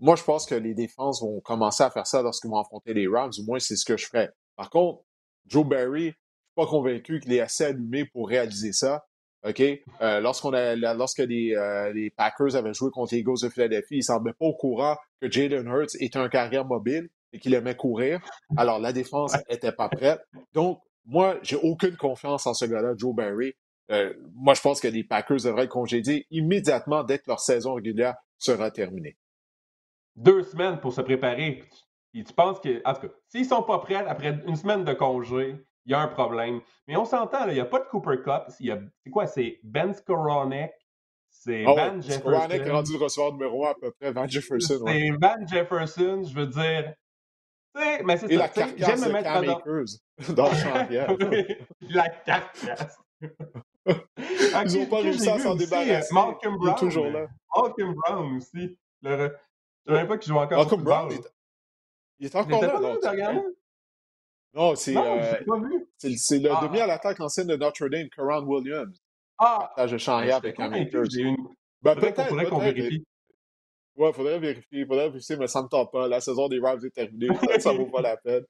[SPEAKER 1] Moi, je pense que les défenses vont commencer à faire ça lorsqu'ils vont affronter les Rams, du moins c'est ce que je ferais. Par contre, Joe Barry, pas convaincu qu'il est assez allumé pour réaliser ça. OK? Euh, lorsqu'on a, lorsque les, euh, les, Packers avaient joué contre les Eagles de Philadelphie, ils ne semblaient pas au courant que Jalen Hurts était un carrière mobile et qu'il aimait courir. Alors, la défense n'était pas prête. Donc, moi, j'ai aucune confiance en ce gars-là, Joe Barry. Euh, moi, je pense que les Packers devraient être congédiés immédiatement dès que leur saison régulière sera terminée.
[SPEAKER 3] Deux semaines pour se préparer. Et tu penses que, en tout cas, s'ils sont pas prêts après une semaine de congé, il y a un problème. Mais on s'entend, il n'y a pas de Cooper Cup. C'est quoi? C'est Ben Skoronek. C'est
[SPEAKER 1] oh, Van Jefferson. Skoronek rendu le receveur numéro 1 à peu près. Van Jefferson.
[SPEAKER 3] C'est Van Jefferson, je veux dire. Mais c'est
[SPEAKER 1] Et la carcasse de mettre Cam Akers dans le champion.
[SPEAKER 3] la carcasse.
[SPEAKER 1] Ils n'ont pas réussi à s'en débarrasser.
[SPEAKER 3] Malcolm Brown.
[SPEAKER 1] Il toujours là.
[SPEAKER 3] Malcolm Brown aussi. Le... Je ne savais pas qu'il joue encore.
[SPEAKER 1] Malcolm Brown, il est, il est encore là. Non, c'est euh, c'est le ah. demi à l'attaque ancienne de Notre Dame, Coran Williams.
[SPEAKER 3] Ah!
[SPEAKER 1] Je changeais avec un
[SPEAKER 3] Une... Ben, peut-être. qu'on vérifie.
[SPEAKER 1] Ouais, faudrait vérifier. Faudrait vérifier, mais ça me tente pas. La saison des Rams est terminée. ça vaut pas la peine.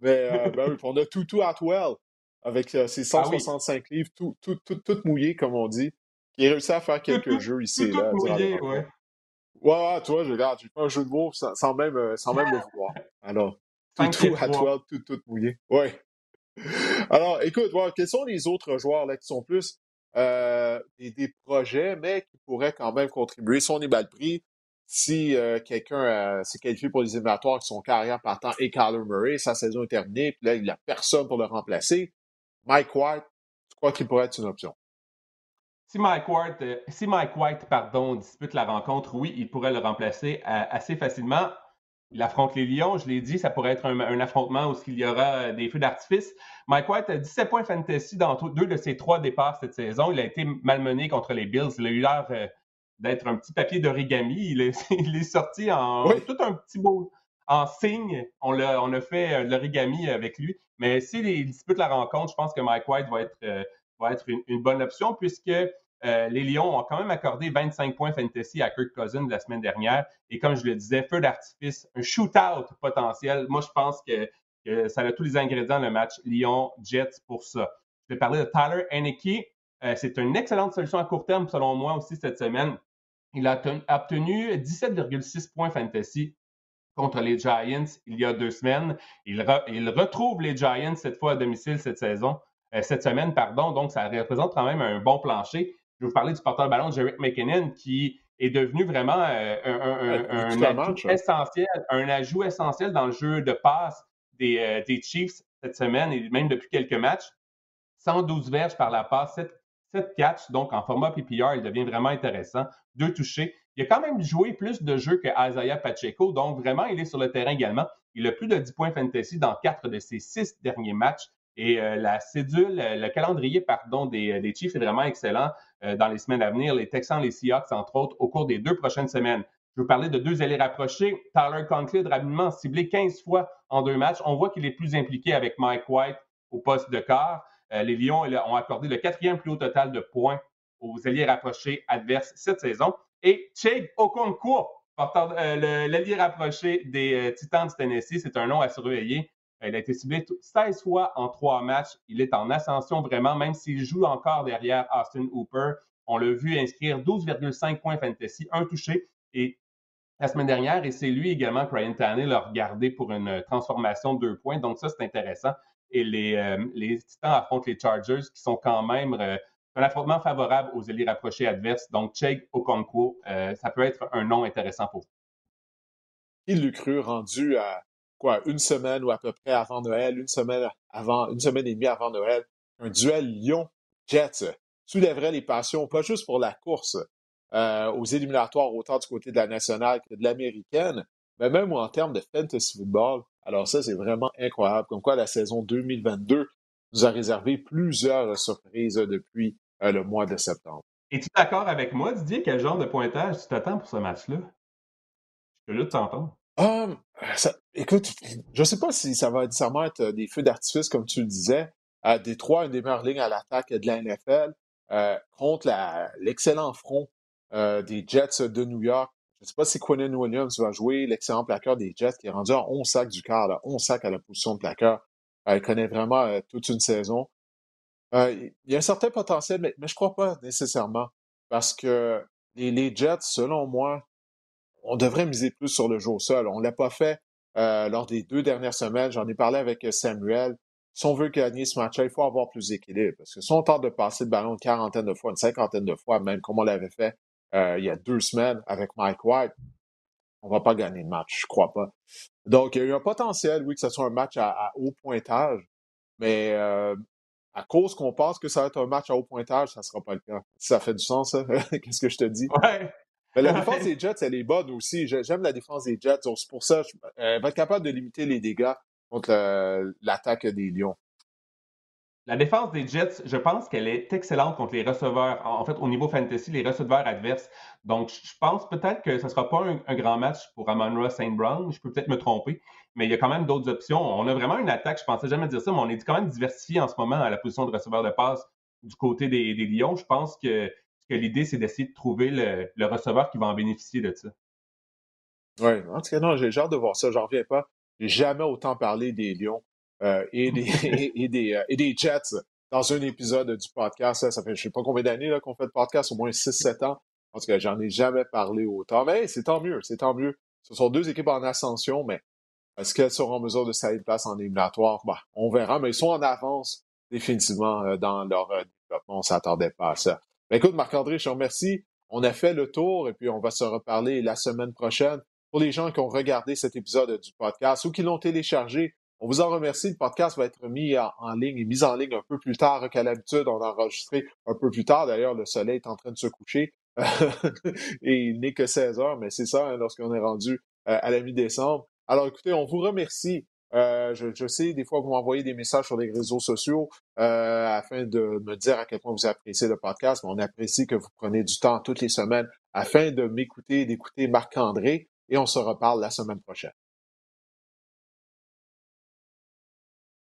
[SPEAKER 1] Mais euh, ben oui, on a Tutu Atwell avec euh, ses 165 ah livres, tout, tout, tout, tout, mouillé, comme on dit, qui a réussi à faire quelques jeux ici et là.
[SPEAKER 3] Tout mouillé, ouais.
[SPEAKER 1] Ouais, ouais, toi, je regarde, j'ai fait un jeu de mots sans, sans même, euh, sans même le vouloir. Alors, tout, à toi, tout, tout mouillé. Ouais. Alors, écoute, quels sont les autres joueurs là qui sont plus euh, des, projets, mais qui pourraient quand même contribuer? Si on est mal pris, si euh, quelqu'un euh, s'est qualifié pour les éliminatoires qui sont carrière partant et Kyler Murray, sa saison est terminée, puis là, il n'y a personne pour le remplacer. Mike White, tu crois qu'il pourrait être une option?
[SPEAKER 3] Si Mike White, si Mike White pardon, dispute la rencontre, oui, il pourrait le remplacer assez facilement. Il affronte les Lions, je l'ai dit, ça pourrait être un, affrontement où il y aura euh, des feux d'artifice. Mike White a 17 points fantasy dans deux de ses trois départs cette saison. Il a été malmené contre les Bills. Il a eu l'air euh, d'être un petit papier d'origami. Il est, sorti en tout un petit beau en signe. On a, on a fait euh, l'origami avec lui. Mais s'il dispute la rencontre, je pense que Mike White va être, va être une, bonne option puisque euh, les Lions ont quand même accordé 25 points fantasy à Kirk Cousins la semaine dernière. Et comme je le disais, feu d'artifice, un shootout potentiel. Moi, je pense que, ça a tous les ingrédients, le match Lyon-Jets pour ça. Je vais parler de Tyler Henneke. Euh, c'est une excellente solution à court terme, selon moi aussi, cette semaine. Il a obtenu 17,6 points fantasy contre les Giants il y a deux semaines. Il, retrouve les Giants cette fois à domicile cette saison, euh, cette semaine, pardon. Donc, ça représente quand même un bon plancher. Je vais vous parler du porteur de ballon, Jarek McKinnon, qui est devenu vraiment un, ajout essentiel, un ajout essentiel dans le jeu de passe des, des Chiefs cette semaine et même depuis quelques matchs. 112 verges par la passe, 7, 7 catchs, donc en format PPR, il devient vraiment intéressant. Deux touchés. Il a quand même joué plus de jeux que Isaiah Pacheco, donc vraiment, il est sur le terrain également. Il a plus de 10 points fantasy dans quatre de ses six derniers matchs. Et euh, la cédule, le calendrier, pardon, des, euh, des Chiefs est vraiment excellent euh, dans les semaines à venir. Les Texans, les Seahawks, entre autres, au cours des deux prochaines semaines. Je vous parlais de deux allées rapprochés. Tyler Conklin, rapidement ciblé 15 fois en deux matchs. On voit qu'il est plus impliqué avec Mike White au poste de quart. les Lions ont accordé le quatrième plus haut total de points aux alliés rapprochés adverses cette saison. Et Chig Okonkwo, euh, l'allié rapproché des euh, Titans de Tennessee, c'est un nom à surveiller. Il a été ciblé 16 fois en trois matchs. Il est en ascension vraiment, même s'il joue encore derrière Austin Hooper. On l'a vu inscrire 12,5 points fantasy, un touché. Et la semaine dernière, et c'est lui également Ryan Tannehill a regardé pour une transformation de deux points. Donc ça, c'est intéressant. Et les, euh, les Titans affrontent les Chargers qui sont quand même un affrontement favorable aux alliés rapprochés adverses. Donc, Cheg Okonkwo, euh, ça peut être un nom intéressant pour vous.
[SPEAKER 1] Il l'eût cru rendu à quoi, une semaine ou à peu près avant Noël, une semaine avant, une semaine et demie avant Noël, un duel Lyon-Jets soulèverait les passions, pas juste pour la course euh, aux éliminatoires, autant du côté de la nationale que de l'américaine, mais même en termes de fantasy football. Alors ça, c'est vraiment incroyable. Comme quoi, la saison 2022 nous a réservé plusieurs surprises depuis euh, le mois de septembre.
[SPEAKER 3] Es-tu d'accord avec moi, Didier? Quel genre de pointage tu t'attends pour ce match-là? Je de t'entendre.
[SPEAKER 1] Um, écoute, je ne sais pas si ça va nécessairement être des feux d'artifice, comme tu le disais. À Détroit, une des meilleures lignes à l'attaque de la NFL, euh, contre l'excellent front euh, des Jets de New York. Je ne sais pas si Quinnen Williams va jouer, l'excellent plaqueur des Jets qui est rendu à 11 sacs du quart, là, 11 sacs à la position de plaqueur. Elle connaît vraiment euh, toute une saison. Euh, il y a un certain potentiel, mais, je ne crois pas nécessairement. Parce que les, Jets, selon moi, on devrait miser plus sur le jeu au sol. On ne l'a pas fait euh, lors des deux dernières semaines. J'en ai parlé avec Samuel. Si on veut gagner ce match-là, il faut avoir plus d'équilibre. Parce que si on tente de passer le ballon une quarantaine de fois, une cinquantaine de fois, même comme on l'avait fait il y a deux semaines avec Mike White, on ne va pas gagner le match, je crois pas. Donc, il y a un potentiel, oui, que ce soit un match à, haut pointage, mais euh, à cause qu'on pense que ça va être un match à haut pointage, ça ne sera pas le cas. Ça fait du sens, ça? Qu'est-ce que je te dis? Mais la défense des Jets, elle est bonne aussi. J'aime la défense des Jets. C'est pour ça, elle va être capable de limiter les dégâts contre l'attaque des Lions.
[SPEAKER 3] La défense des Jets, je pense qu'elle est excellente contre les receveurs. En fait, au niveau fantasy, les receveurs adverses. Donc, je pense peut-être que ce ne sera pas un, grand match pour Amon St. Brown. Je peux peut-être me tromper, mais il y a quand même d'autres options. On a vraiment une attaque, je pensais jamais dire ça, mais on est quand même diversifié en ce moment à la position de receveur de passe du côté des, Lions. Je pense que, l'idée, c'est d'essayer de trouver le, receveur qui va en bénéficier de ça.
[SPEAKER 1] Oui, en tout cas, non, j'ai hâte de voir ça. J'en reviens pas. J'ai jamais autant parlé des Lions euh, et, des, et, des, euh, et des Jets dans un épisode du podcast. Ça, fait je sais pas combien d'années qu'on fait le podcast, au moins 6-7 ans. En tout cas, j'en ai jamais parlé autant. Mais c'est tant mieux, c'est tant mieux. Ce sont deux équipes en ascension, mais est-ce qu'elles seront en mesure de salir de place en éliminatoire? Bah, on verra, mais ils sont en avance définitivement euh, dans leur développement. On s'attendait pas à ça. Ben, écoute, Marc-André, je te remercie. On a fait le tour et puis on va se reparler la semaine prochaine. Pour les gens qui ont regardé cet épisode du podcast ou qui l'ont téléchargé, on vous en remercie. Le podcast va être mis en, ligne et mis en ligne un peu plus tard qu'à l'habitude. On a enregistré un peu plus tard. D'ailleurs, le soleil est en train de se coucher. et il n'est que 16 heures, mais c'est ça hein, lorsqu'on est rendu euh, à la mi-décembre. Alors écoutez, on vous remercie. Euh, je, sais, des fois, vous m'envoyez des messages sur les réseaux sociaux euh, afin de me dire à quel point vous appréciez le podcast. Mais on apprécie que vous preniez du temps toutes les semaines afin de m'écouter, d'écouter Marc-André. Et on se reparle la semaine prochaine.